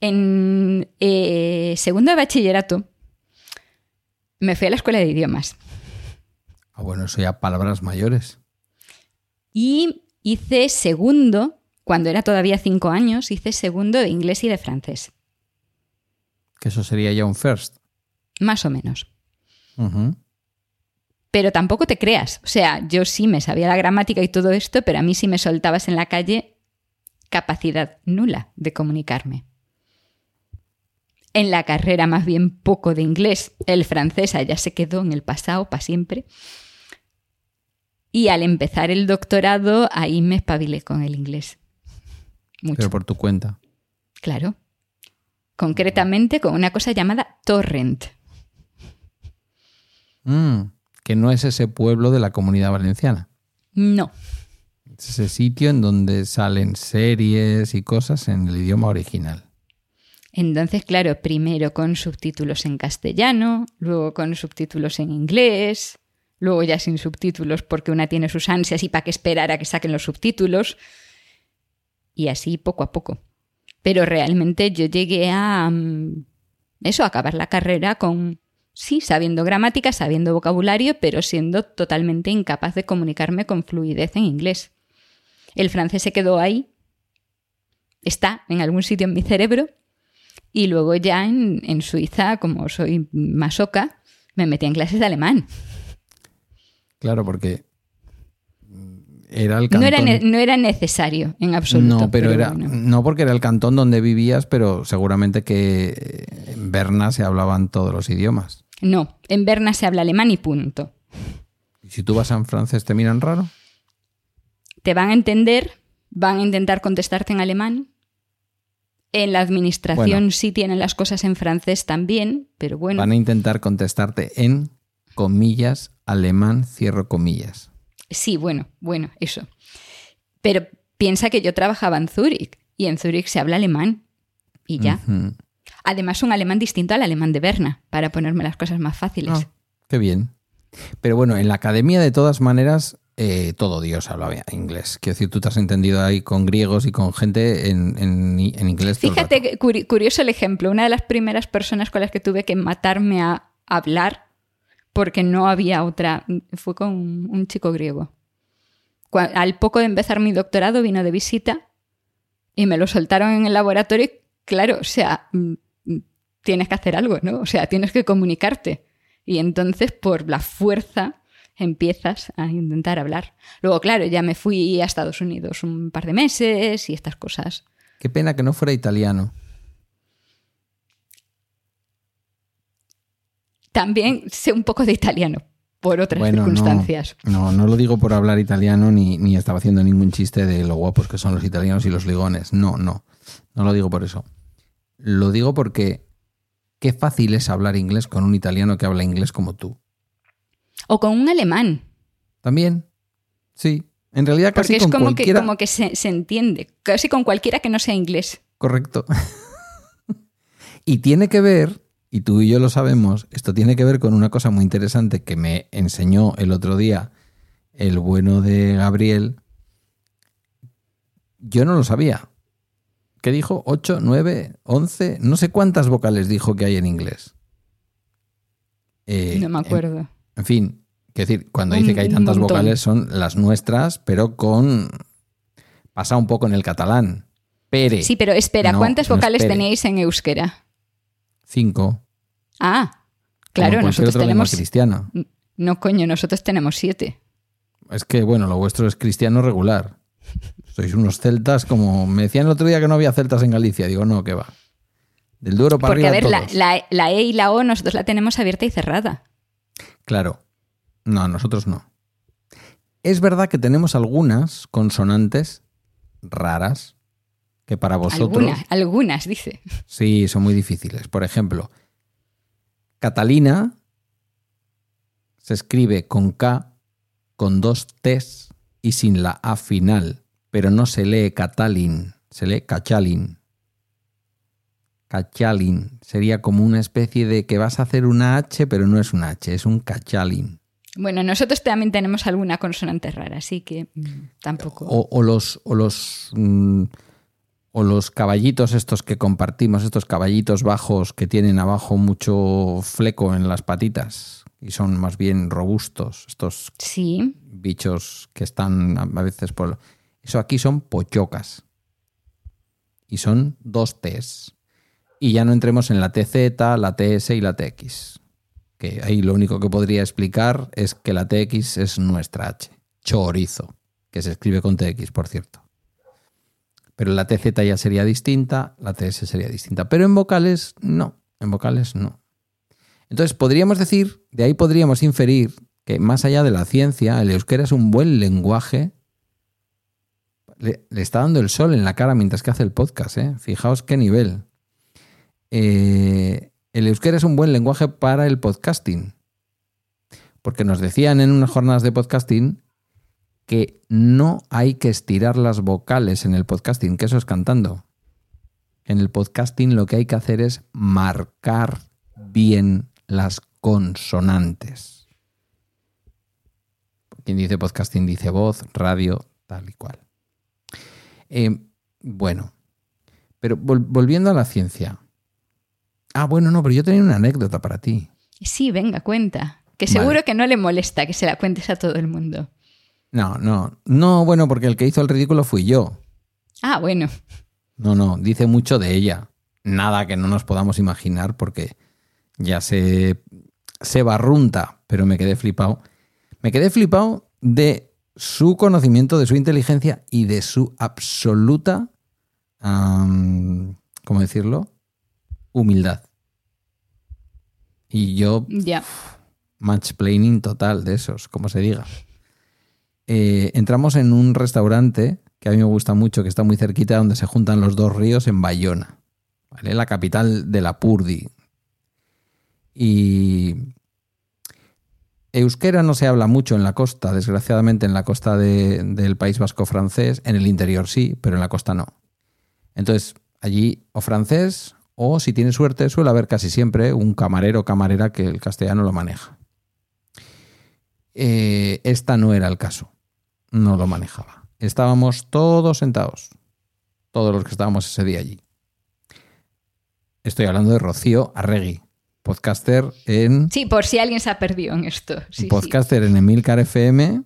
En eh, segundo de bachillerato me fui a la escuela de idiomas Ah, bueno, eso ya palabras mayores. y hice segundo, cuando era todavía cinco años, hice segundo de inglés y de francés, Que eso sería ya un first. más o menos. Pero tampoco te creas, o sea, yo sí me sabía la gramática y todo esto, pero a mí si me soltabas en la calle, capacidad nula de comunicarme. En la carrera más bien poco de inglés, el francés ya se quedó en el pasado para siempre. Y al empezar el doctorado, ahí me espabilé con el inglés. Mucho, Pero por tu cuenta. claro. Concretamente con una cosa llamada torrent. Mm, que no es ese pueblo de la comunidad valenciana. No, es ese sitio en donde salen series y cosas en el idioma original. Entonces, claro, primero con subtítulos en castellano, luego con subtítulos en inglés, luego ya sin subtítulos porque una tiene sus ansias y para qué esperar a que saquen los subtítulos. Y así poco a poco. Pero realmente yo llegué a mm, eso, a acabar la carrera con, sí, sabiendo gramática, sabiendo vocabulario, pero siendo totalmente incapaz de comunicarme con fluidez en inglés. El francés se quedó ahí, está en algún sitio en mi cerebro, y luego ya en, Suiza, como soy masoca, me metí en clases de alemán. Claro, porque era el cantón. No era, necesario en absoluto. No, pero, era. No porque era el cantón donde vivías, pero seguramente que en Berna se hablaban todos los idiomas. No, en Berna se habla alemán y punto. ¿Y si tú vas a en francés, te miran raro? Te van a entender, van a intentar contestarte en alemán, en la administración sí tienen las cosas en francés también, pero bueno. Van a intentar contestarte en comillas, alemán, cierro comillas. Sí, bueno, bueno, eso. Pero piensa que yo trabajaba en Zúrich y en Zúrich se habla alemán y ya. Además, un alemán distinto al alemán de Berna, para ponerme las cosas más fáciles. Ah, qué bien. Pero bueno, en la academia, de todas maneras, eh, todo Dios hablaba inglés. Quiero decir, tú te has entendido ahí con griegos y con gente en, inglés. Fíjate, curioso el ejemplo. Una de las primeras personas con las que tuve que matarme a hablar, porque no había otra, fue con un chico griego. Al poco de empezar mi doctorado vino de visita y me lo soltaron en el laboratorio. Claro, o sea, mm, mm, tienes que hacer algo, ¿no? O sea, tienes que comunicarte. Y entonces, por la fuerza empiezas a intentar hablar. Luego, claro, ya me fui a Estados Unidos un par de meses y estas cosas. Qué pena que no fuera italiano. También sé un poco de italiano, por otras circunstancias. No, no, lo digo por hablar italiano ni, ni estaba haciendo ningún chiste de lo guapos que son los italianos y los ligones. No, no. No lo digo por eso. Lo digo porque qué fácil es hablar inglés con un italiano que habla inglés como tú. O con un alemán. También. Sí. En realidad casi Porque es como que, como que se, entiende. Casi con cualquiera que no sea inglés. Correcto. y tiene que ver, y tú y yo lo sabemos, esto tiene que ver con una cosa muy interesante que me enseñó el otro día el bueno de Gabriel. Yo no lo sabía. ¿Qué dijo? ¿8, 9, 11? No sé cuántas vocales dijo que hay en inglés. Eh, no me acuerdo. En fin, quiero decir, cuando dice que hay tantas vocales son las nuestras, pero con. pasa un poco en el catalán. Pere. Sí, pero espera, ¿cuántas vocales tenéis en euskera? Cinco. Ah, claro, nosotros tenemos. cristiana. No, coño, nosotros tenemos siete. Es que, bueno, lo vuestro es cristiano regular. Sois unos celtas, como me decían el otro día que no había celtas en Galicia. Digo, no, que va. Del duro para Porque, arriba. Porque, a ver, la, E y la O nosotros la tenemos abierta y cerrada. Claro. No, nosotros no. Es verdad que tenemos algunas consonantes raras que para vosotros... Algunas, algunas, dice. Sí, son muy difíciles. Por ejemplo, Catalina se escribe con K, con dos T's y sin la A final, pero no se lee Catalin, se lee Cachalin. Cachalin. Sería como una especie de que vas a hacer una H, pero no es una H, es un cachalin. Bueno, nosotros también tenemos alguna consonante rara, así que mm, tampoco. O, los, o los, mm, o los caballitos estos que compartimos, estos caballitos bajos que tienen abajo mucho fleco en las patitas y son más bien robustos, estos sí. bichos que están a veces por... Eso aquí son pochocas. Y son dos T's. Y ya no entremos en la TZ, la TS y la TX. Que ahí lo único que podría explicar es que la TX es nuestra H. Chorizo. Que se escribe con TX, por cierto. Pero la TZ ya sería distinta, la TS sería distinta. Pero en vocales, no. En vocales, no. Entonces, podríamos decir, de ahí podríamos inferir que más allá de la ciencia, el euskera es un buen lenguaje. Le, está dando el sol en la cara mientras que hace el podcast, ¿eh? Fijaos qué nivel. Eh, el euskera es un buen lenguaje para el podcasting. Porque nos decían en unas jornadas de podcasting que no hay que estirar las vocales en el podcasting, que eso es cantando. En el podcasting lo que hay que hacer es marcar bien las consonantes. Quien dice podcasting dice voz, radio, tal y cual. Eh, bueno, pero volviendo a la ciencia. Ah, bueno, no, pero yo tenía una anécdota para ti. Sí, venga, cuenta. Que seguro que no le molesta que se la cuentes a todo el mundo. No, no, no, bueno, porque el que hizo el ridículo fui yo. Ah, bueno. No, no, dice mucho de ella. Nada que no nos podamos imaginar porque ya se, se barrunta, pero me quedé flipado. Me quedé flipado de su conocimiento, de su inteligencia y de su absoluta, ¿cómo decirlo? Humildad. Y yo, ya. matchplaining total de esos, como se diga. Eh, entramos en un restaurante que a mí me gusta mucho, que está muy cerquita donde se juntan los dos ríos en Bayona, la capital de la Purdi. Y euskera no se habla mucho en la costa, desgraciadamente en la costa del País Vasco francés, en el interior sí, pero en la costa no. Entonces, allí o francés o si tiene suerte suele haber casi siempre un camarero o camarera que el castellano lo maneja. Eh, esta no era el caso, no lo manejaba estábamos todos sentados, todos los que estábamos ese día allí. Estoy hablando de Rocío Arregui, podcaster en... Sí, por si alguien se ha perdido en esto. podcaster en Emilcar FM.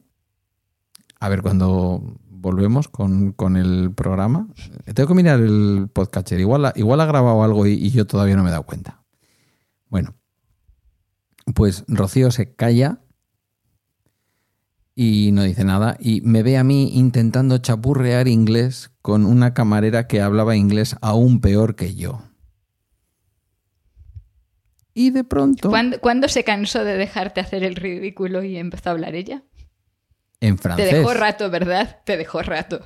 A ver cuando volvemos con, el programa. Tengo que mirar el podcaster. Igual, igual ha grabado algo y yo todavía no me he dado cuenta. Bueno, pues Rocío se calla y no dice nada. Y me ve a mí intentando chapurrear inglés con una camarera que hablaba inglés aún peor que yo. Y de pronto... ¿Cuándo, se cansó de dejarte hacer el ridículo y empezó a hablar ella? En francés. Te dejó rato, ¿verdad? Te dejó rato.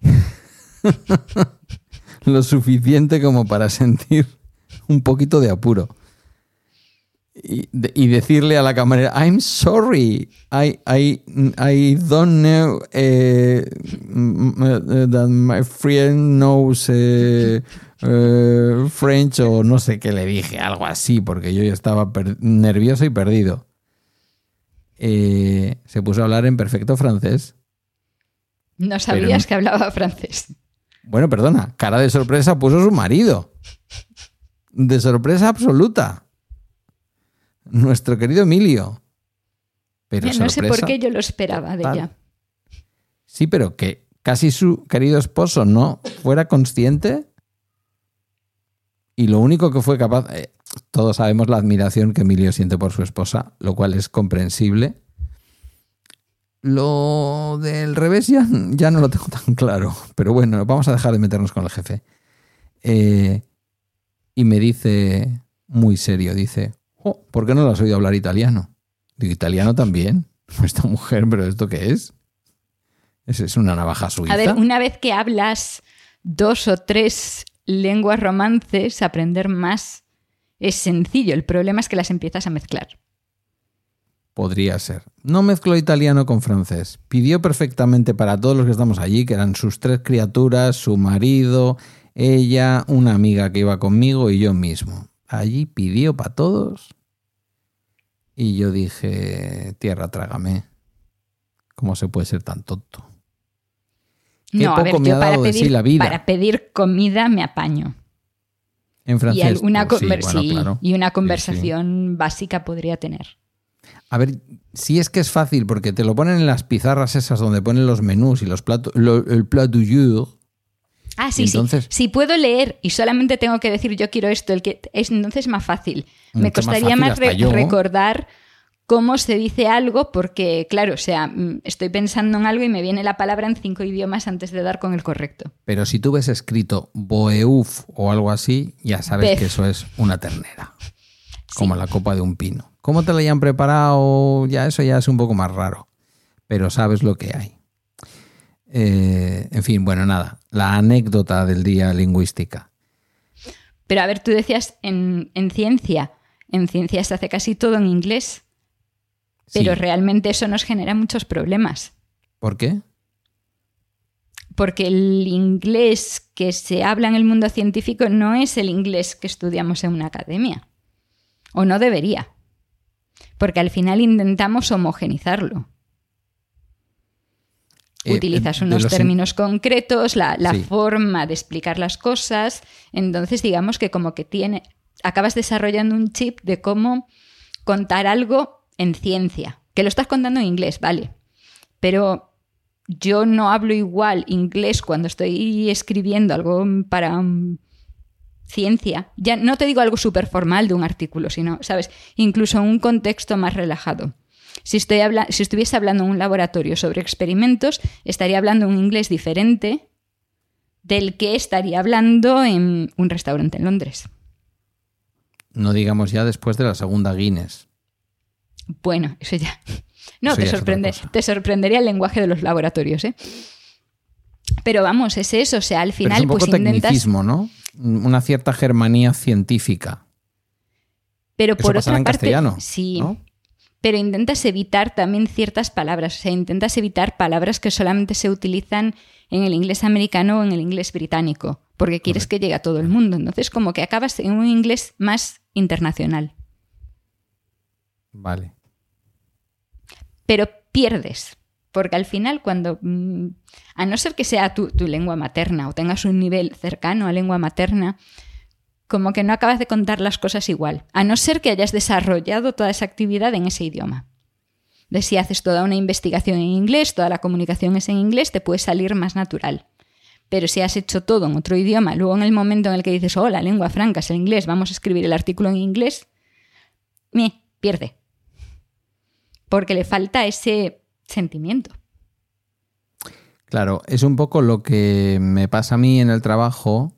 Lo suficiente como para sentir un poquito de apuro y, decirle a la camarera, I'm sorry, I, I, I don't know uh, that my friend knows uh, uh, French o no sé qué le dije, algo así, porque yo ya estaba nervioso y perdido. Eh, se puso a hablar en perfecto francés. No sabías que hablaba francés. Bueno, perdona, cara de sorpresa puso su marido. De sorpresa absoluta nuestro querido Emilio. Pero no sé por qué yo lo esperaba de ella. Sí, pero que casi su querido esposo no fuera consciente y lo único que fue capaz, eh, todos sabemos la admiración que Emilio siente por su esposa, lo cual es comprensible. Lo del revés ya, ya no lo tengo tan claro, pero bueno, vamos a dejar de meternos con el jefe. Eh, y me dice, muy serio, dice, Oh, ¿por qué no lo has oído hablar italiano? Digo, italiano también. Esta mujer, pero ¿esto qué es? ¿Es, una navaja suiza? A ver, una vez que hablas dos o tres lenguas romances, aprender más es sencillo. El problema es que las empiezas a mezclar. Podría ser. No mezcló italiano con francés. Pidió perfectamente para todos los que estamos allí, que eran sus tres criaturas, su marido, ella, una amiga que iba conmigo y yo mismo. Allí pidió para todos y yo dije, tierra, trágame. ¿Cómo se puede ser tan tonto? no, a ver, yo para, pedir, la vida. para pedir comida me apaño. En francés. Y, una, pues y una conversación básica podría tener. A ver, si es que es fácil, porque te lo ponen en las pizarras esas donde ponen los menús y los platos, el plat du jour, Ah, sí, sí. Si puedo leer y solamente tengo que decir yo quiero esto, el que es entonces más fácil. Me costaría más, recordar cómo se dice algo porque, claro, o sea, mm, estoy pensando en algo y me viene la palabra en cinco idiomas antes de dar con el correcto. Pero si tú ves escrito boeuf o algo así, ya sabes que eso es una ternera. Como la copa de un pino. ¿Cómo te la hayan preparado? Ya eso ya es un poco más raro. Pero sabes lo que hay. Eh, en fin, bueno, nada, la anécdota del día lingüística. Pero a ver, tú decías en, ciencia, en ciencia se hace casi todo en inglés, pero realmente eso nos genera muchos problemas. ¿Por qué? Porque el inglés que se habla en el mundo científico no es el inglés que estudiamos en una academia. O no debería. Porque al final intentamos homogenizarlo. Eh, Utilizas eh, unos términos concretos, la, la Sí. forma de explicar las cosas. Entonces, digamos que como que tiene. Acabas desarrollando un chip de cómo contar algo en ciencia. Que lo estás contando en inglés, vale. Pero yo no hablo igual inglés cuando estoy escribiendo algo para mm, ciencia. Ya no te digo algo súper formal de un artículo, sino, ¿sabes? Incluso un contexto más relajado. Si, estoy habla- si estuviese hablando en un laboratorio sobre experimentos, estaría hablando un inglés diferente del que estaría hablando en un restaurante en Londres. No digamos ya después de la segunda Guinness. Bueno, eso ya. No, Eso te, ya sorprende, te sorprendería el lenguaje de los laboratorios, ¿eh? Pero vamos, es eso, o sea, al Pero final es un poco pues intentas... tecnicismo, ¿no? Una cierta germanía científica. Pero Eso por otra en parte, castellano, sí, ¿no? Pero intentas evitar también ciertas palabras, o sea, intentas evitar palabras que solamente se utilizan en el inglés americano o en el inglés británico, porque quieres que llegue a todo el mundo. Entonces, como que acabas en un inglés más internacional, Vale. pero pierdes. Porque al final, cuando, mm, a no ser que sea tu, tu lengua materna o tengas un nivel cercano a lengua materna, como que no acabas de contar las cosas igual, a no ser que hayas desarrollado toda esa actividad en ese idioma. De si haces toda una investigación en inglés, toda la comunicación es en inglés, te puede salir más natural. Pero si has hecho todo en otro idioma, luego en el momento en el que dices, oh, la lengua franca es el inglés, vamos a escribir el artículo en inglés, me pierde. Porque le falta ese sentimiento. Claro, es un poco lo que me pasa a mí en el trabajo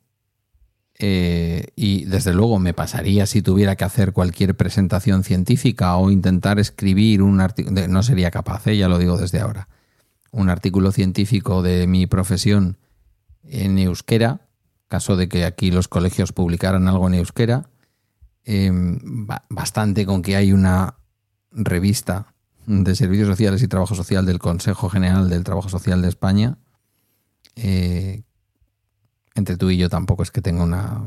eh, y desde luego me pasaría si tuviera que hacer cualquier presentación científica o intentar escribir un artículo, no sería capaz, ¿eh? ya lo digo desde ahora, un artículo científico de mi profesión en euskera, caso de que aquí los colegios publicaran algo en euskera, ba- bastante con que hay una revista de Servicios Sociales y Trabajo Social del Consejo General del Trabajo Social de España. Eh, entre tú y yo tampoco es que tenga una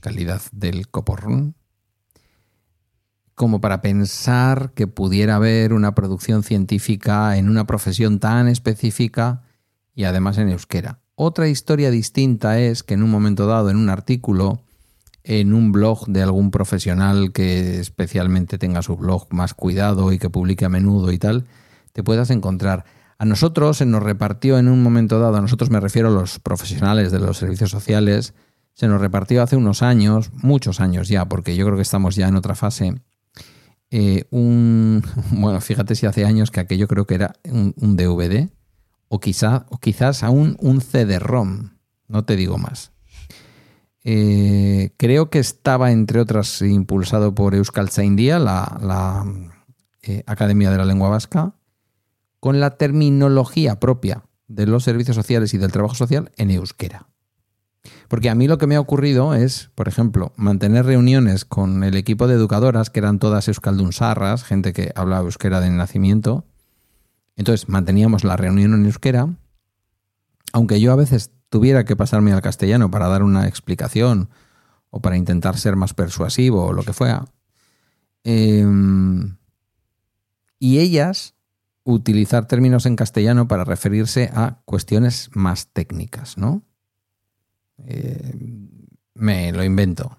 calidad del coporrón. Como para pensar que pudiera haber una producción científica en una profesión tan específica y además en euskera. Otra historia distinta es que en un momento dado, en un artículo, en un blog de algún profesional que especialmente tenga su blog más cuidado y que publique a menudo y tal, te puedas encontrar. A nosotros se nos repartió en un momento dado, a nosotros me refiero a los profesionales de los servicios sociales, se nos repartió hace unos años, muchos años ya, porque yo creo que estamos ya en otra fase, eh, un, bueno, fíjate si hace años que aquello creo que era un, DVD, o, quizá, o quizás aún un CD-ROM, no te digo más. Eh, creo que estaba, entre otras, impulsado por Euskaltzaindia, la, la eh, Academia de la Lengua Vasca, con la terminología propia de los servicios sociales y del trabajo social en euskera. Porque a mí lo que me ha ocurrido es, por ejemplo, mantener reuniones con el equipo de educadoras, que eran todas euskaldunsarras, gente que hablaba euskera de nacimiento. Entonces manteníamos la reunión en euskera, aunque yo a veces tuviera que pasarme al castellano para dar una explicación o para intentar ser más persuasivo o lo que fuera. Eh, y ellas utilizar términos en castellano para referirse a cuestiones más técnicas, ¿no? Eh, me lo invento.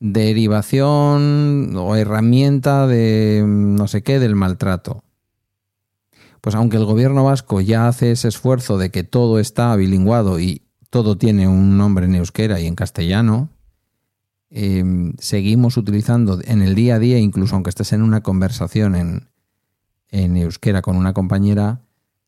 Derivación o herramienta de no sé qué del maltrato. Pues aunque el gobierno vasco ya hace ese esfuerzo de que todo está bilinguado y todo tiene un nombre en euskera y en castellano, eh, seguimos utilizando en el día a día, incluso aunque estés en una conversación en, en euskera con una compañera,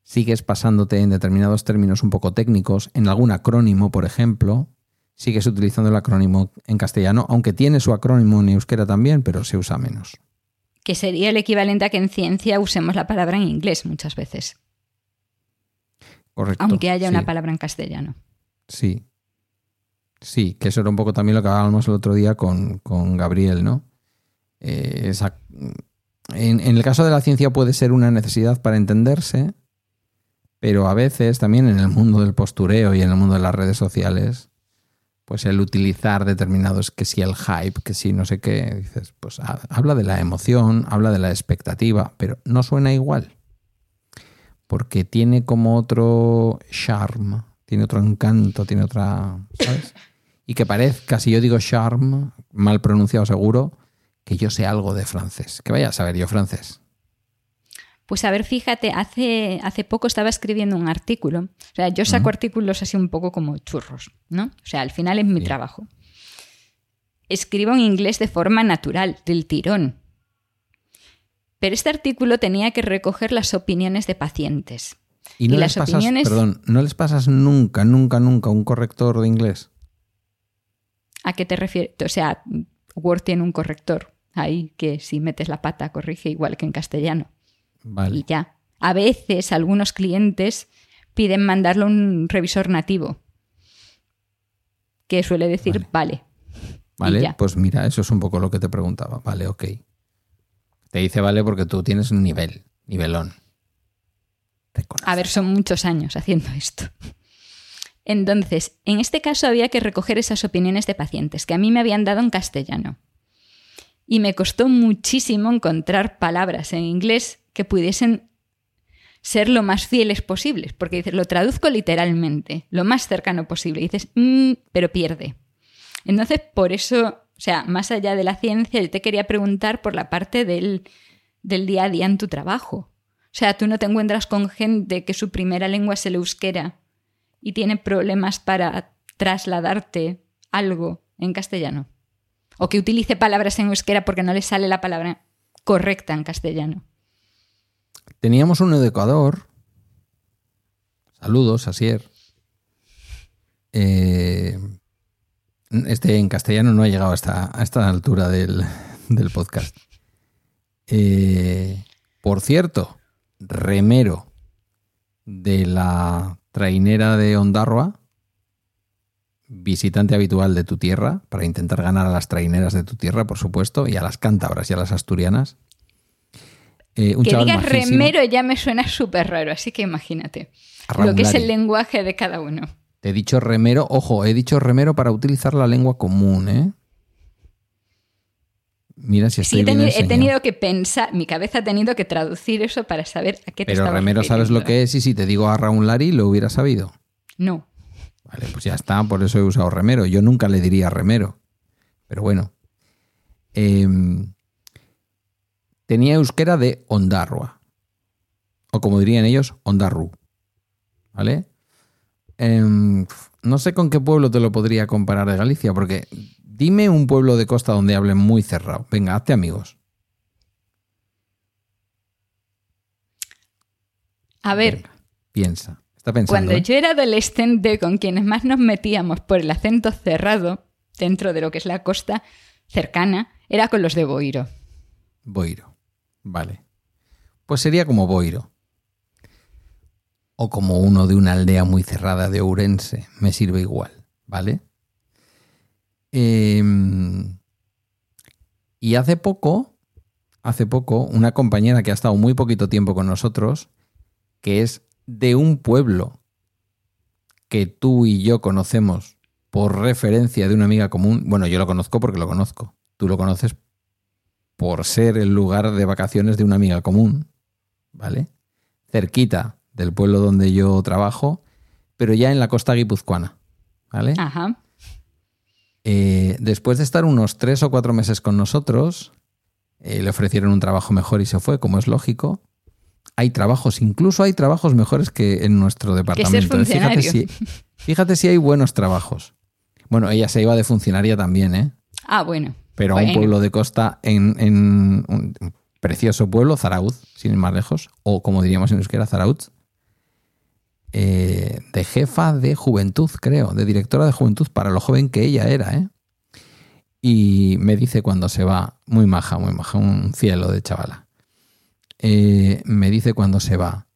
sigues pasándote en determinados términos un poco técnicos, en algún acrónimo, por ejemplo, sigues utilizando el acrónimo en castellano, aunque tiene su acrónimo en euskera también, pero se usa menos. Que sería el equivalente a que en ciencia usemos la palabra en inglés muchas veces, Correcto. aunque haya una palabra en castellano. Sí. Sí, que eso era un poco también lo que hablábamos el otro día con, con Gabriel, ¿no? Eh, esa- en, el caso de la ciencia puede ser una necesidad para entenderse, Pero a veces también en el mundo del postureo y en el mundo de las redes sociales, pues el utilizar determinados, que si el hype, que si no sé qué, dices, pues habla de la emoción, habla de la expectativa, pero no suena igual. Porque tiene como otro charm, tiene otro encanto, tiene otra, ¿sabes? Y que parezca, si yo digo charm, mal pronunciado seguro, que yo sé algo de francés. Que vaya a saber yo francés. Pues a ver, fíjate, hace, hace poco estaba escribiendo un artículo. O sea, yo saco artículos así un poco como churros, ¿no? O sea, al final es mi trabajo. Escribo en inglés de forma natural, del tirón. Pero este artículo tenía que recoger las opiniones de pacientes. Y no les pasas, perdón, ¿no les pasas nunca, nunca, nunca un corrector de inglés? ¿A qué te refieres? O sea, Word tiene un corrector ahí que si metes la pata corrige igual que en castellano. Y ya. A veces algunos clientes piden mandarlo a un revisor nativo, que suele decir vale. Vale, pues mira, eso es un poco lo que te preguntaba. Vale, ok. Te dice vale porque tú tienes un nivel, nivelón. A ver, son muchos años haciendo esto. Entonces, en este caso había que recoger esas opiniones de pacientes que a mí me habían dado en castellano. Y me costó muchísimo encontrar palabras en inglés que pudiesen ser lo más fieles posibles, porque dices, lo traduzco literalmente, lo más cercano posible, y dices, mm", pero pierde. Entonces, por eso, o sea, más allá de la ciencia, yo te quería preguntar por la parte del, del día a día en tu trabajo. O sea, tú no te encuentras con gente que su primera lengua es el euskera y tiene problemas para trasladarte algo en castellano. O que utilice palabras en euskera porque no le sale la palabra correcta en castellano. Teníamos un educador. Saludos, Asier. Eh, este en castellano no ha llegado hasta, a esta altura del, podcast. Eh, por cierto, remero de la trainera de Ondarroa, visitante habitual de tu tierra, para intentar ganar a las traineras de tu tierra, por supuesto, y a las cántabras y a las asturianas. Eh, que digas remero ya me suena súper raro, así que imagínate lo que es el lenguaje de cada uno. Te he dicho remero, ojo, he dicho remero para utilizar la lengua común, ¿eh? Mira si estoy sí, bien he tenido que pensar, mi cabeza ha tenido que traducir eso para saber a qué te Pero remero sabes lo que es y si te digo a Raúl Lari lo hubiera sabido. No. Vale, pues ya está, por eso he usado remero. Yo nunca le diría remero. Pero bueno. Eh, tenía euskera de Ondarroa. O como dirían ellos, Ondarru. ¿Vale? Em, no sé con qué pueblo te lo podría comparar de Galicia, porque dime un pueblo de costa donde hablen muy cerrado. Venga, hazte amigos. A ver. piensa. Está pensando. Cuando ¿eh? yo era adolescente, con quienes más nos metíamos por el acento cerrado, dentro de lo que es la costa cercana, era con los de Boiro. Boiro. Vale. Pues sería como Boiro. O como uno de una aldea muy cerrada de Ourense. Me sirve igual, ¿vale? Em, y hace poco, hace poco, una compañera que ha estado muy poquito tiempo con nosotros, que es de un pueblo que tú y yo conocemos por referencia de una amiga común. Bueno, yo lo conozco porque lo conozco. Tú lo conoces por ser el lugar de vacaciones de una amiga común, ¿vale? Cerquita del pueblo donde yo trabajo, pero ya en la costa guipuzcoana, ¿vale? Ajá. Eh, después de estar unos tres o cuatro meses con nosotros, eh, le ofrecieron un trabajo mejor y se fue, como es lógico. Hay trabajos, incluso hay trabajos mejores que en nuestro departamento. Fíjate, si, fíjate si hay buenos trabajos. Bueno, ella se iba de funcionaria también, ¿eh? Ah, bueno pero a un pueblo de costa en, un precioso pueblo, Zarauz, sin ir más lejos, o como diríamos en euskera, Zarauz, eh, de jefa de juventud, creo, de directora de juventud para lo joven que ella era, ¿eh? Y me dice cuando se va, muy maja, muy maja, un cielo de chavala. Eh, me dice cuando se va,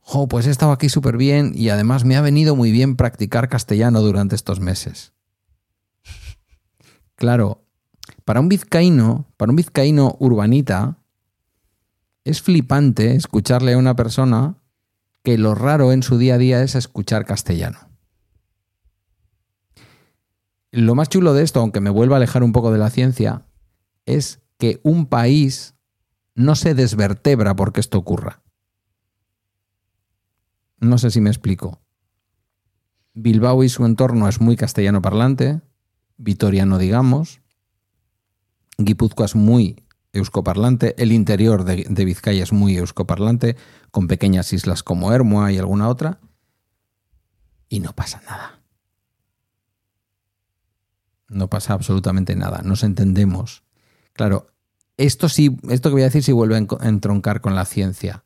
jo, pues he estado aquí súper bien y además me ha venido muy bien practicar castellano durante estos meses. Claro, para un vizcaíno, para un vizcaíno urbanita, es flipante escucharle a una persona que lo raro en su día a día es escuchar castellano. Lo más chulo de esto, aunque me vuelva a alejar un poco de la ciencia, es que un país no se desvertebra porque esto ocurra. No sé si me explico. Bilbao y su entorno es muy castellano parlante, Vitoria no digamos, Guipúzcoa es muy euskoparlante, el interior de, Vizcaya es muy euskoparlante, con pequeñas islas como Hermoa y alguna otra, y no pasa nada. No pasa absolutamente nada, nos entendemos. Claro, esto sí, esto que voy a decir sí vuelve a entroncar con la ciencia.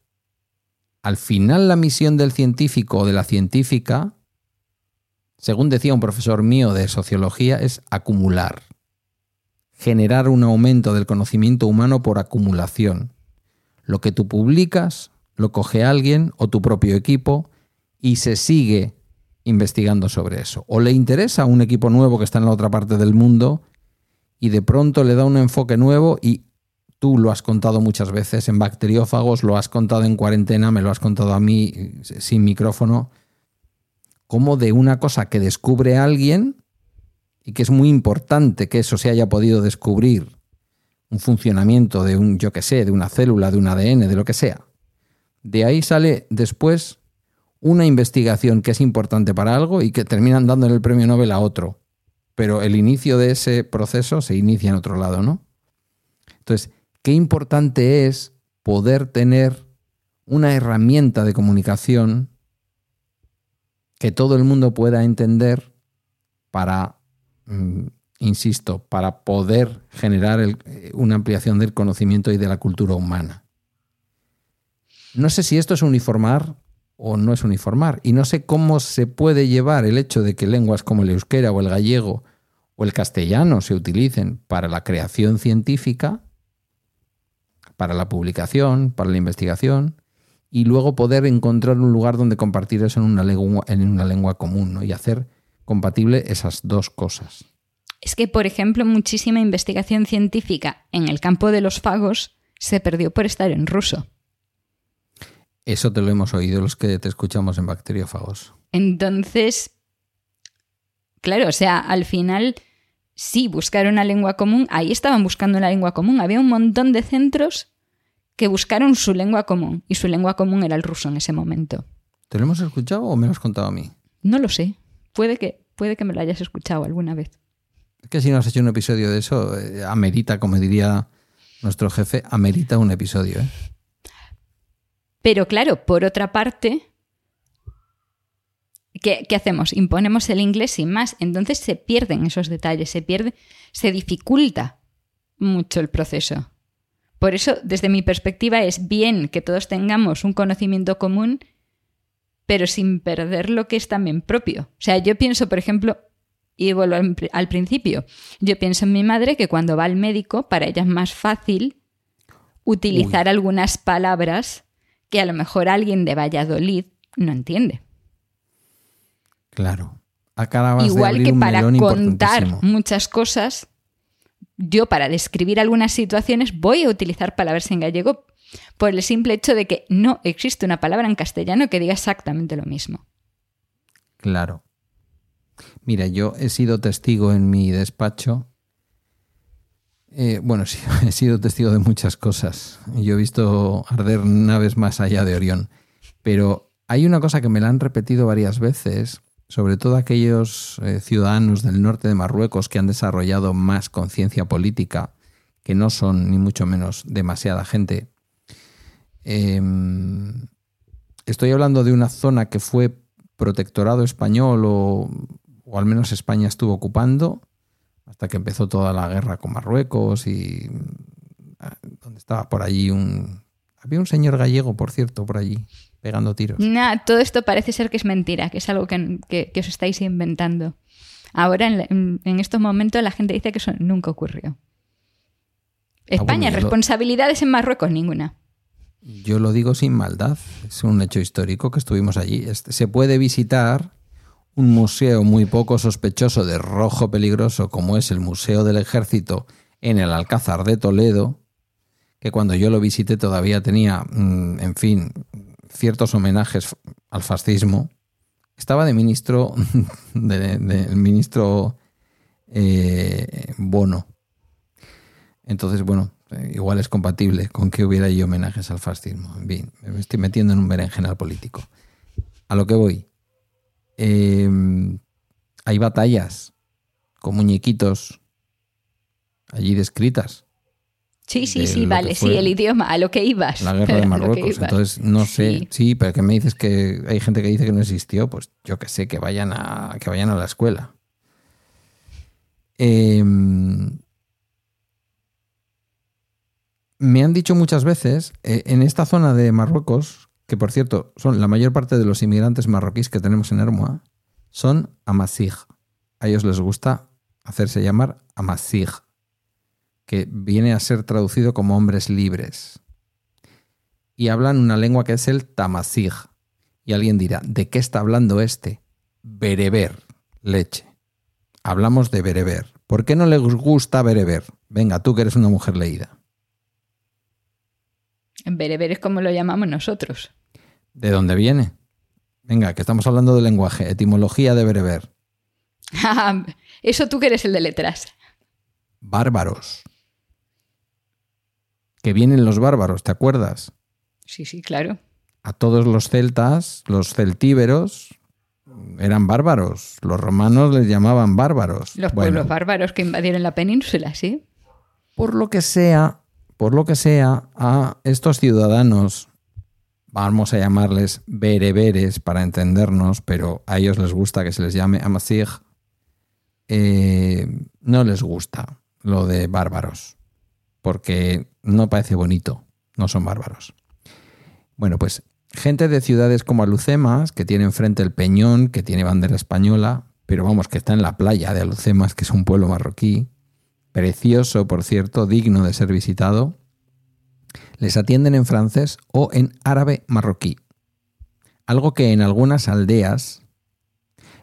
Al final la misión del científico o de la científica, según decía un profesor mío de sociología, es acumular generar un aumento del conocimiento humano por acumulación. Lo que tú publicas, lo coge alguien o tu propio equipo y se sigue investigando sobre eso. O le interesa a un equipo nuevo que está en la otra parte del mundo y de pronto le da un enfoque nuevo y tú lo has contado muchas veces en bacteriófagos, lo has contado en cuarentena, me lo has contado a mí sin micrófono, como de una cosa que descubre alguien y que es muy importante que eso se haya podido descubrir, un funcionamiento de un, yo que sé, de una célula, de un ADN, de lo que sea. De ahí sale después una investigación que es importante para algo y que terminan dando el premio Nobel a otro. Pero el inicio de ese proceso se inicia en otro lado, ¿no? Entonces, qué importante es poder tener una herramienta de comunicación que todo el mundo pueda entender para Mm, insisto, para poder generar eh, una ampliación del conocimiento y de la cultura humana. No sé si esto es uniformar o no es uniformar, y no sé cómo se puede llevar el hecho de que lenguas como el euskera o el gallego o el castellano se utilicen para la creación científica, para la publicación, para la investigación, y luego poder encontrar un lugar donde compartir eso en una lengua, en una lengua común ¿no? y hacer compatible esas dos cosas. Es que, por ejemplo, muchísima investigación científica en el campo de los fagos se perdió por estar en ruso. Eso te lo hemos oído los que te escuchamos en bacteriófagos. Entonces, claro, o sea, al final sí buscaron una lengua común, ahí estaban buscando una lengua común, había un montón de centros que buscaron su lengua común y su lengua común era el ruso en ese momento. ¿Te lo hemos escuchado o me lo has contado a mí? No lo sé. Puede que, puede que me lo hayas escuchado alguna vez. Es que si no has hecho un episodio de eso, eh, amerita, como diría nuestro jefe, amerita un episodio. ¿eh? Pero claro, por otra parte, ¿qué, ¿qué, hacemos? Imponemos el inglés sin más. Entonces se pierden esos detalles, se pierde, se dificulta mucho el proceso. Por eso, desde mi perspectiva, es bien que todos tengamos un conocimiento común pero sin perder lo que es también propio. O sea, yo pienso, por ejemplo, y vuelvo al, principio, yo pienso en mi madre que cuando va al médico, para ella es más fácil utilizar algunas palabras que a lo mejor alguien de Valladolid no entiende. Claro. Igual que para contar muchas cosas, yo para describir algunas situaciones voy a utilizar palabras en gallego por el simple hecho de que no existe una palabra en castellano que diga exactamente lo mismo. Claro. Mira, yo he sido testigo en mi despacho. Eh, bueno, sí, he sido testigo de muchas cosas. Yo he visto arder naves más allá de Orión. Pero hay una cosa que me la han repetido varias veces, sobre todo aquellos eh, ciudadanos del norte de Marruecos que han desarrollado más conciencia política, que no son ni mucho menos demasiada gente, Em, estoy hablando de una zona que fue protectorado español o, al menos España estuvo ocupando hasta que empezó toda la guerra con Marruecos y ah, donde estaba por allí un... Había un señor gallego, por cierto, por allí, pegando tiros. Todo esto parece ser que es mentira, que es algo que, os estáis inventando. Ahora, en, estos momentos, la gente dice que eso nunca ocurrió. Ah, España, responsabilidades en Marruecos, ninguna. Yo lo digo sin maldad, es un hecho histórico que estuvimos allí. Se puede visitar un museo muy poco sospechoso de rojo peligroso como es el Museo del Ejército en el Alcázar de Toledo, que cuando yo lo visité todavía tenía, mm, en fin, ciertos homenajes al fascismo, estaba de ministro, del de, ministro eh, Bono. Entonces, bueno, eh, igual es compatible con que hubiera ahí homenajes al fascismo. En fin, me estoy metiendo en un berenjenal político. A lo que voy. Em, hay batallas con muñequitos allí descritas. Sí, sí, sí, vale, sí, el idioma, a lo que ibas. La guerra de Marruecos. Entonces, no sé, sí. pero que me dices que hay gente que dice que no existió, pues yo que sé, que vayan a, que vayan a la escuela. Eh, me han dicho muchas veces, eh, en esta zona de Marruecos, que por cierto son la mayor parte de los inmigrantes marroquíes que tenemos en Hermoa, son amazigh. A ellos les gusta hacerse llamar amazigh, que viene a ser traducido como hombres libres. Y hablan una lengua que es el tamazigh. Y alguien dirá, ¿de qué está hablando este? Bereber, leche. Hablamos de bereber. ¿Por qué no les gusta bereber? Venga, tú que eres una mujer leída. Bereber es como lo llamamos nosotros. ¿De dónde viene? Venga, que estamos hablando de lenguaje, etimología de bereber. Ah, eso tú que eres el de letras. Bárbaros. Que vienen los bárbaros, ¿te acuerdas? Sí, sí, claro. A todos los celtas, los celtíberos, eran bárbaros. Los romanos les llamaban bárbaros. Los pueblos bárbaros que invadieron la península, sí. Por lo que sea, por lo que sea, a estos ciudadanos, vamos a llamarles bereberes para entendernos, pero a ellos les gusta que se les llame amazigh, eh, no les gusta lo de bárbaros, porque no parece bonito, no son bárbaros. Bueno, pues gente de ciudades como Alucemas, que tiene enfrente el Peñón, que tiene bandera española, pero vamos, que está en la playa de Alucemas, que es un pueblo marroquí, precioso, por cierto, digno de ser visitado, les atienden en francés o en árabe marroquí. Algo que en algunas aldeas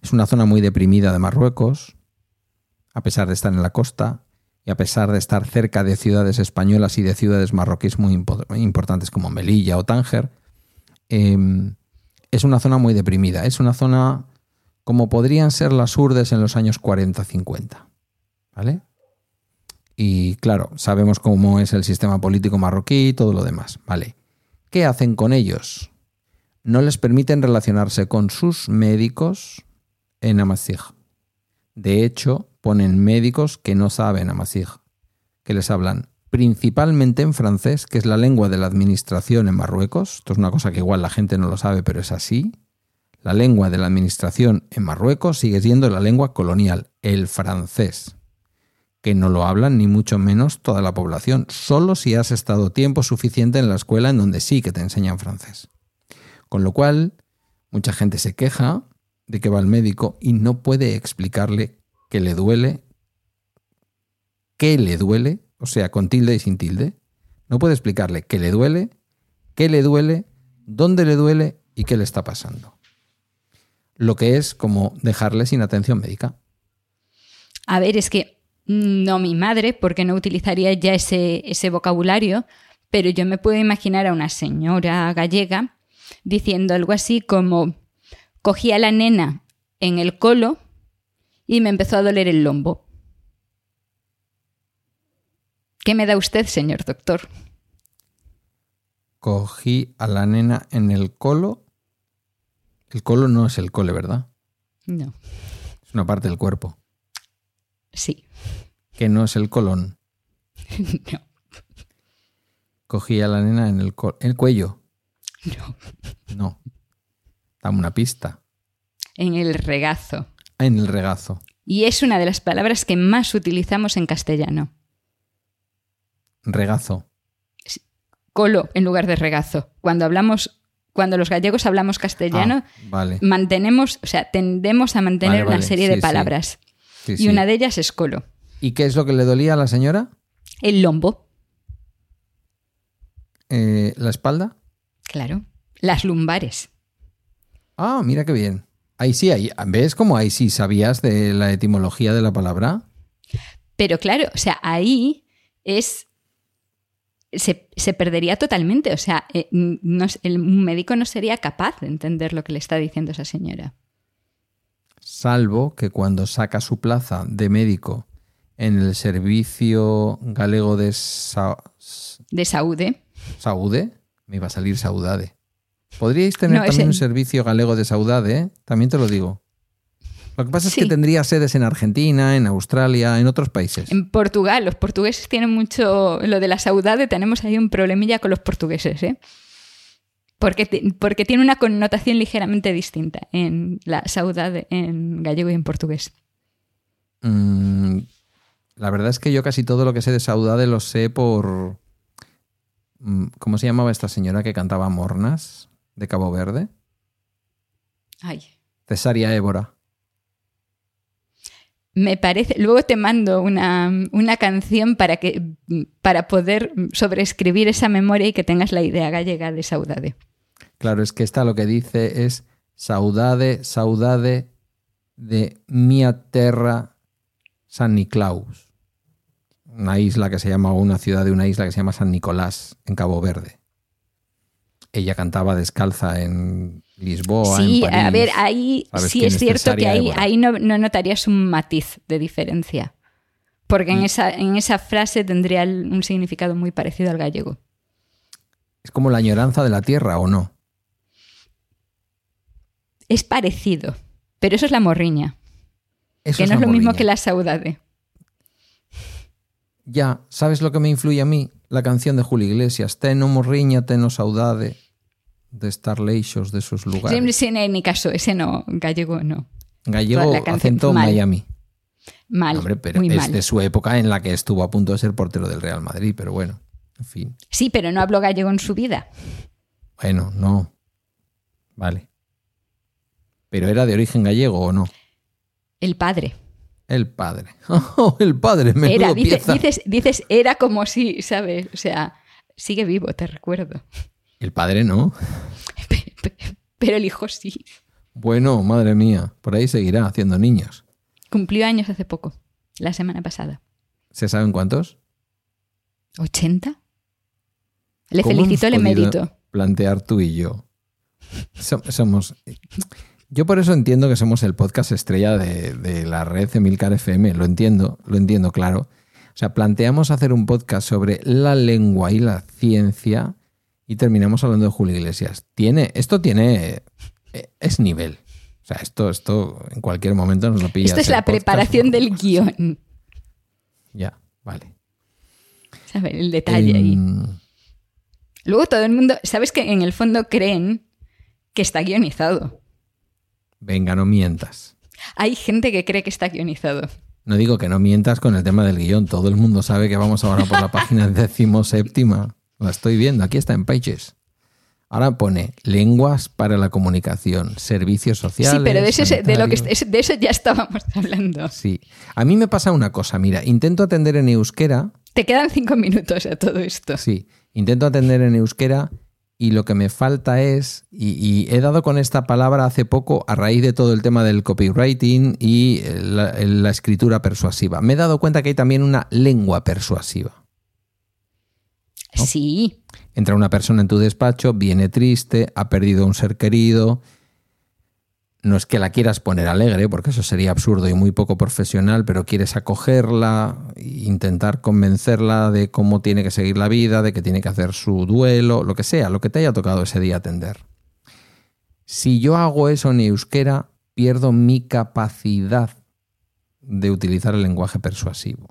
es una zona muy deprimida de Marruecos, a pesar de estar en la costa y a pesar de estar cerca de ciudades españolas y de ciudades marroquíes muy importantes como Melilla o Tánger, em, es una zona muy deprimida. Es una zona como podrían ser las urdes en los años 40-50. ¿Vale? Y claro, sabemos cómo es el sistema político marroquí y todo lo demás. Vale. ¿Qué hacen con ellos? No les permiten relacionarse con sus médicos en Amazigh. De hecho, ponen médicos que no saben Amazigh, que les hablan principalmente en francés, que es la lengua de la administración en Marruecos. Esto es una cosa que igual la gente no lo sabe, pero es así. La lengua de la administración en Marruecos sigue siendo la lengua colonial, el francés que no lo hablan ni mucho menos toda la población, solo si has estado tiempo suficiente en la escuela en donde sí que te enseñan francés. Con lo cual, mucha gente se queja de que va al médico y no puede explicarle que le duele, qué le duele, o sea, con tilde y sin tilde. No puede explicarle qué le duele, qué le duele, dónde le duele y qué le está pasando. Lo que es como dejarle sin atención médica. A ver, es que no mi madre, porque no utilizaría ya ese, ese vocabulario, pero yo me puedo imaginar a una señora gallega diciendo algo así como cogí a la nena en el colo y me empezó a doler el lombo. ¿Qué me da usted, señor doctor? Cogí a la nena en el colo. El colo no es el cole, ¿verdad? No. Es una parte del cuerpo. Sí que no es el colon. no. Cogí a la nena en el, el cuello. No. No. Dame una pista. En el regazo. En el regazo. Y es una de las palabras que más utilizamos en castellano. Regazo. Colo en lugar de regazo. Cuando hablamos, cuando los gallegos hablamos castellano, ah, mantenemos, o sea, tendemos a mantener una serie de palabras. y una de ellas es colo. ¿Y qué es lo que le dolía a la señora? El lombo. Eh, ¿La espalda? Claro. Las lumbares. Ah, mira qué bien. Ahí sí, ahí, ¿ves cómo ahí sí sabías de la etimología de la palabra? Pero claro, o sea, ahí es se, se perdería totalmente. O sea, eh, no, el médico no sería capaz de entender lo que le está diciendo esa señora. Salvo que cuando saca su plaza de médico en el servicio galego de, Sa de Saúde. Saúde, me iba a salir Saudade. Podríais tener también un servicio galego de Saudade, ¿eh? también te lo digo. Lo que pasa es que tendría sedes en Argentina, en Australia, en otros países. En Portugal, los portugueses tienen mucho lo de la saudade, tenemos ahí un problemilla con los portugueses, ¿eh? Porque, porque tiene una connotación ligeramente distinta en la saudade en gallego y en portugués. Mm, la verdad es que yo casi todo lo que sé de saudade lo sé por... Mm, ¿Cómo se llamaba esta señora que cantaba Mornas de Cabo Verde? Ay. Cesaria Évora. Me parece, luego te mando una, canción para, que, para poder sobreescribir esa memoria y que tengas la idea gallega de saudade. Claro, es que esta lo que dice es saudade, saudade de mia terra San Niklaus. Una isla que se llama, una ciudad de una isla que se llama San Nicolás, en Cabo Verde. Ella cantaba descalza en Lisboa. Sí, en París. a ver, ahí sí es cierto que ahí, ahí no, notarías un matiz de diferencia. Porque en, esa, en esa frase tendría un significado muy parecido al gallego. ¿Es como la añoranza de la tierra o no? Es parecido, pero eso es la morriña. que no es, lo mismo que la saudade. Ya, ¿sabes lo que me influye a mí? La canción de Julio Iglesias, Teno morriña, teno saudade de estar leixos de esos lugares. Sí, en mi caso, ese no, gallego no. Gallego acento Miami. Mal, Hombre, pero es de su época en la que estuvo a punto de ser portero del Real Madrid, pero bueno, en fin. Sí, pero no habló gallego en su vida. Bueno, no. Vale. ¿Pero era de origen gallego o no? El padre. El padre. Oh, el padre, me era, dices, dices, era como si, ¿sabes? O sea, sigue vivo, te recuerdo. El padre no. Pero el hijo sí. Bueno, madre mía, por ahí seguirá haciendo niños. Cumplió años hace poco, la semana pasada. ¿Se saben cuántos? ¿80? Le felicito el emérito. Plantear tú y yo. Somos. Yo por eso entiendo que somos el podcast estrella de, de la red Emilcar FM. Lo entiendo, lo entiendo, claro. O sea, planteamos hacer un podcast sobre la lengua y la ciencia y terminamos hablando de Julio Iglesias. Tiene, esto tiene, eh, es nivel. O sea, esto, esto en cualquier momento nos lo pilla. Esto es la preparación del guion. Ya, vale. ¿Sabes? El detalle ahí. Em, Luego todo el mundo, ¿sabes que en el fondo creen que está guionizado? Venga, no mientas. Hay gente que cree que está guionizado. No digo que no mientas con el tema del guion. Todo el mundo sabe que vamos ahora por la página decimoséptima. La estoy viendo, aquí está en Pages. Ahora pone lenguas para la comunicación, servicios sociales. Sí, pero de eso, de, lo que, de eso ya estábamos hablando. Sí. A mí me pasa una cosa, mira, intento atender en euskera. Te quedan cinco minutos a todo esto. Sí, intento atender en euskera y lo que me falta es, y, he dado con esta palabra hace poco a raíz de todo el tema del copywriting y la escritura persuasiva, me he dado cuenta que hay también una lengua persuasiva. Sí. Entra una persona en tu despacho, viene triste, ha perdido un ser querido. No es que la quieras poner alegre, porque eso sería absurdo y muy poco profesional, pero quieres acogerla, intentar convencerla de cómo tiene que seguir la vida, de que tiene que hacer su duelo, lo que sea, lo que te haya tocado ese día atender. Si yo hago eso en euskera, pierdo mi capacidad de utilizar el lenguaje persuasivo,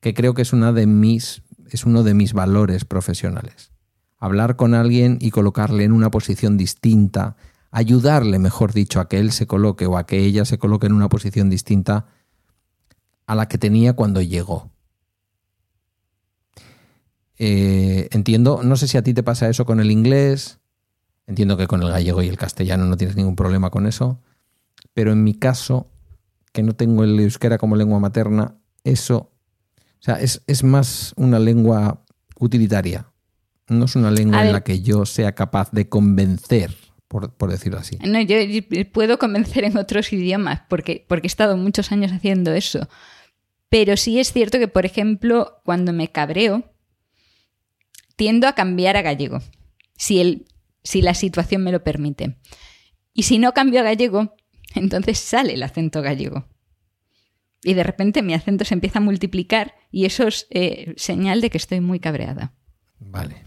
que creo que es una de mis es uno de mis valores profesionales. Hablar con alguien y colocarle en una posición distinta, ayudarle, mejor dicho, a que él se coloque o a que ella se coloque en una posición distinta a la que tenía cuando llegó. Eh, entiendo, no sé si a ti te pasa eso con el inglés, entiendo que con el gallego y el castellano no tienes ningún problema con eso, pero en mi caso, que no tengo el euskera como lengua materna, eso sea, es, más una lengua utilitaria. No es una lengua en la que yo sea capaz de convencer, por, decirlo así. No, yo, puedo convencer en otros idiomas porque, porque he estado muchos años haciendo eso. Pero sí es cierto que, por ejemplo, cuando me cabreo, tiendo a cambiar a gallego, si, el, si la situación me lo permite. Y si no cambio a gallego, entonces sale el acento gallego. Y de repente mi acento se empieza a multiplicar y eso es eh, señal de que estoy muy cabreada. Vale,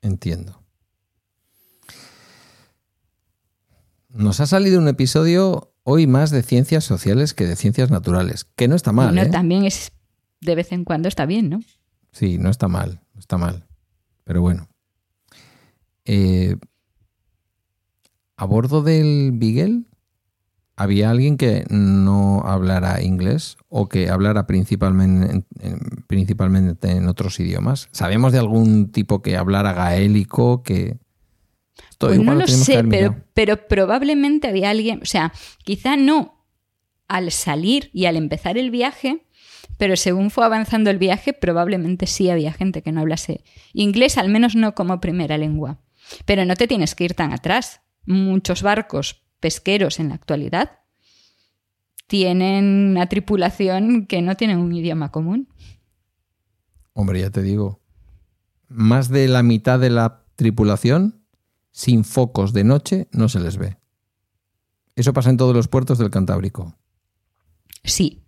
entiendo. Nos ha salido un episodio hoy más de ciencias sociales que de ciencias naturales, que no está mal. Bueno, ¿eh? también es de vez en cuando está bien, ¿no? Sí, no está mal, no está mal. Pero bueno. Eh, a bordo del Beagle había alguien que no hablara inglés o que hablara principalmente en, en- principalmente en otros idiomas. ¿Sabemos de algún tipo que hablara gaélico? Que Esto Pues no lo sé, pero, pero probablemente había alguien, o sea, quizá no al salir y al empezar el viaje, pero según fue avanzando el viaje, probablemente sí había gente que no hablase inglés, al menos no como primera lengua. Pero no te tienes que ir tan atrás. Muchos barcos pesqueros en la actualidad tienen una tripulación que no tienen un idioma común. Hombre, ya te digo. Más de la mitad de la tripulación sin focos de noche no se les ve. Eso pasa en todos los puertos del Cantábrico. Sí,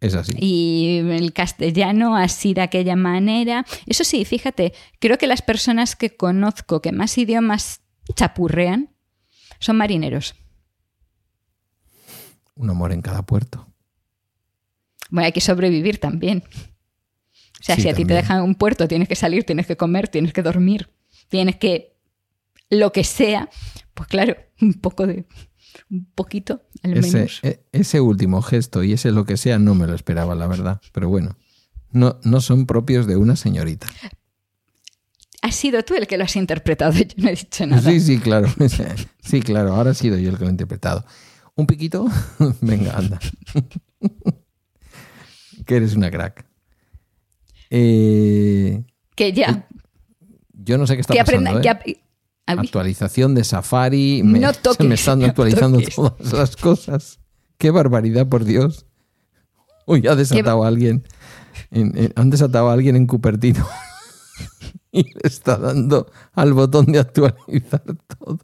Es así. y el castellano así de aquella manera. Eso sí, fíjate, creo que las personas que conozco que más idiomas chapurrean son marineros. Un amor en cada puerto. Bueno, hay que sobrevivir también. O sea, Sí, si a ti te dejan en un puerto, tienes que salir, tienes que comer, tienes que dormir, tienes que lo que sea, pues claro, un poco de un poquito al Ese, menos. e- ese último gesto y ese lo que sea no me lo esperaba, la verdad. Pero bueno, no, no son propios de una señorita. Has sido tú el que lo has interpretado, yo no he dicho nada. Sí, sí, claro. Sí, claro, ahora he sido yo el que lo he interpretado. ¿Un piquito? Venga, anda. que eres una crack. Eh, Que ya, yo no sé qué está que pasando. aprenda, ¿eh? que. Actualización de Safari. Me, No se toques, me están no actualizando toques. todas las cosas. Qué barbaridad, por Dios. Uy, ha desatado a alguien. en- en- han desatado a alguien en Cupertino. Y le está dando al botón de actualizar todo.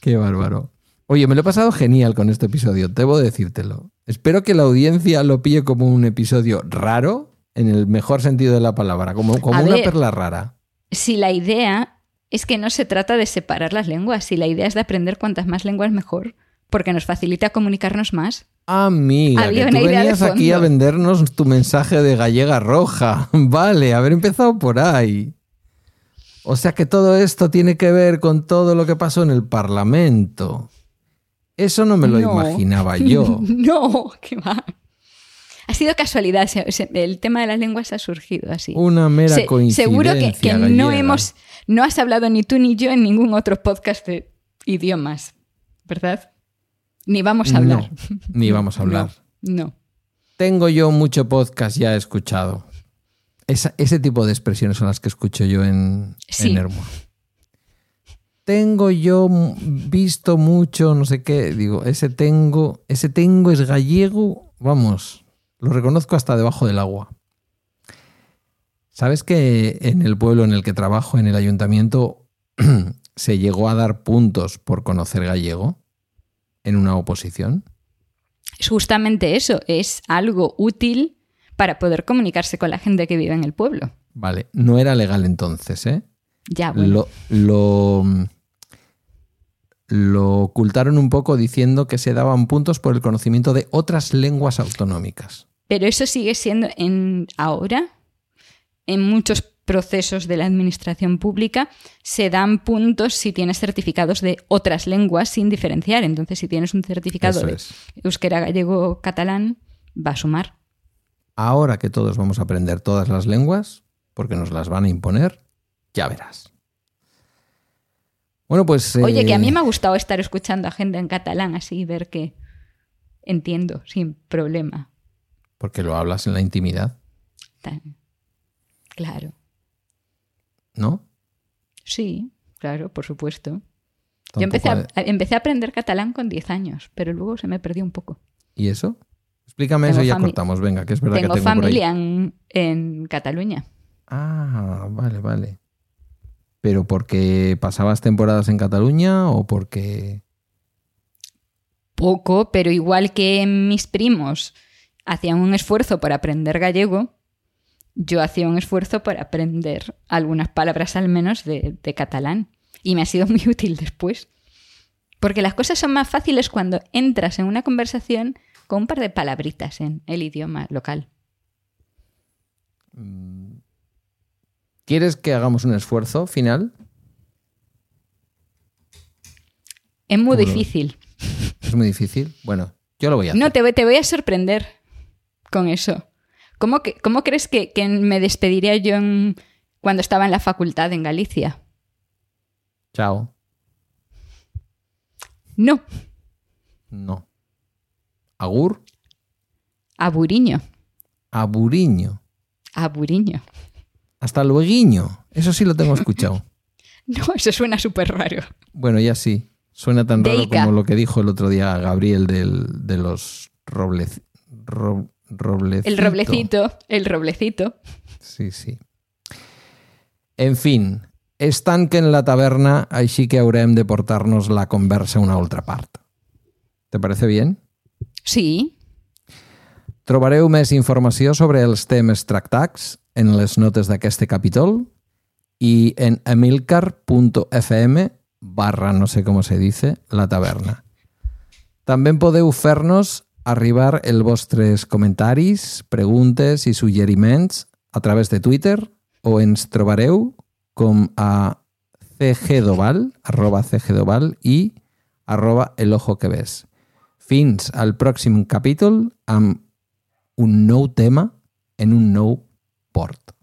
Qué bárbaro. Oye, me lo he pasado genial con este episodio, debo decírtelo. Espero que la audiencia lo pille como un episodio raro, en el mejor sentido de la palabra, como, como una perla rara. si la idea es que no se trata de separar las lenguas, si la idea es de aprender cuantas más lenguas mejor, porque nos facilita comunicarnos más. Amiga, Había que tú venías aquí a vendernos tu mensaje de gallega roja. Vale, haber empezado por ahí. O sea que todo esto tiene que ver con todo lo que pasó en el Parlamento. Eso no me lo No. imaginaba yo. no, qué va. Ha sido casualidad, el tema de las lenguas ha surgido así. Una mera Se- coincidencia. seguro que, que no hemos, no has hablado ni tú ni yo en ningún otro podcast de idiomas, ¿verdad? Ni vamos a hablar. No, ni vamos a hablar. No. Tengo yo mucho podcast ya escuchado. Esa- ese tipo de expresiones son las que escucho yo en, Sí. en Hermo. Tengo yo visto mucho, no sé qué. Digo, ese tengo, ese tengo es gallego. Vamos, lo reconozco hasta debajo del agua. ¿Sabes que en el pueblo en el que trabajo, en el ayuntamiento, se llegó a dar puntos por conocer gallego en una oposición? Es justamente eso, es algo útil para poder comunicarse con la gente que vive en el pueblo. Vale, no era legal entonces, ¿eh? Ya, bueno. Lo, lo, lo ocultaron un poco diciendo que se daban puntos por el conocimiento de otras lenguas autonómicas. Pero eso sigue siendo en ahora, en muchos procesos de la administración pública, se dan puntos si tienes certificados de otras lenguas sin diferenciar. Entonces, si tienes un certificado Eso de es. euskera, gallego, catalán, va a sumar. Ahora que todos vamos a aprender todas las lenguas, porque nos las van a imponer, ya verás. Bueno, pues... Oye, que a eh, mí me ha gustado estar escuchando a gente en catalán así y ver que entiendo sin problema. Porque lo hablas en la intimidad, Tan- Claro. ¿No? Sí, claro, por supuesto. Yo empecé a, empecé a aprender catalán con 10 años, pero luego se me perdió un poco. ¿Y eso? Explícame Tengo eso y ya cortamos. Venga, que es verdad Tengo que tengo por ahí. familia en, en Cataluña. Ah, vale, vale. ¿Pero porque pasabas temporadas en Cataluña o porque...? Poco, pero igual que mis primos hacían un esfuerzo por aprender gallego, yo hacía un esfuerzo por aprender algunas palabras al menos de, de catalán. Y me ha sido muy útil después. Porque las cosas son más fáciles cuando entras en una conversación con un par de palabritas en el idioma local. ¿Quieres que hagamos un esfuerzo final? Es muy ¿Cómo lo- difícil. Es muy difícil. Bueno, yo lo voy a hacer. No, te te voy a sorprender con eso. ¿Cómo, que, cómo crees que, que me despediría yo en- cuando estaba en la facultad en Galicia? Chao. No, No. Agur. Aburiño. A Buriño. Hasta luego. Eso sí lo tengo escuchado. No, eso suena súper raro. Bueno, ya sí. Suena tan raro como lo que dijo el otro día Gabriel del, de los robles, ro- roblecito. El roblecito, el roblecito. Sí, sí. En fin, que en la taverna, així que haurem de portar-nos la conversa a una altra part. ¿Te parece bien? Sí, Trobareu més informació sobre els temes tractats en les notes d'aquest capítol i en emilcar.fm barra no sé com se dice la taverna. També podeu fer-nos arribar els vostres comentaris, preguntes i suggeriments a través de Twitter o ens trobareu com a cgdoval, arroba cgdoval i arroba el ojo que ves. Fins al pròxim capítol amb un nou tema en un nou port.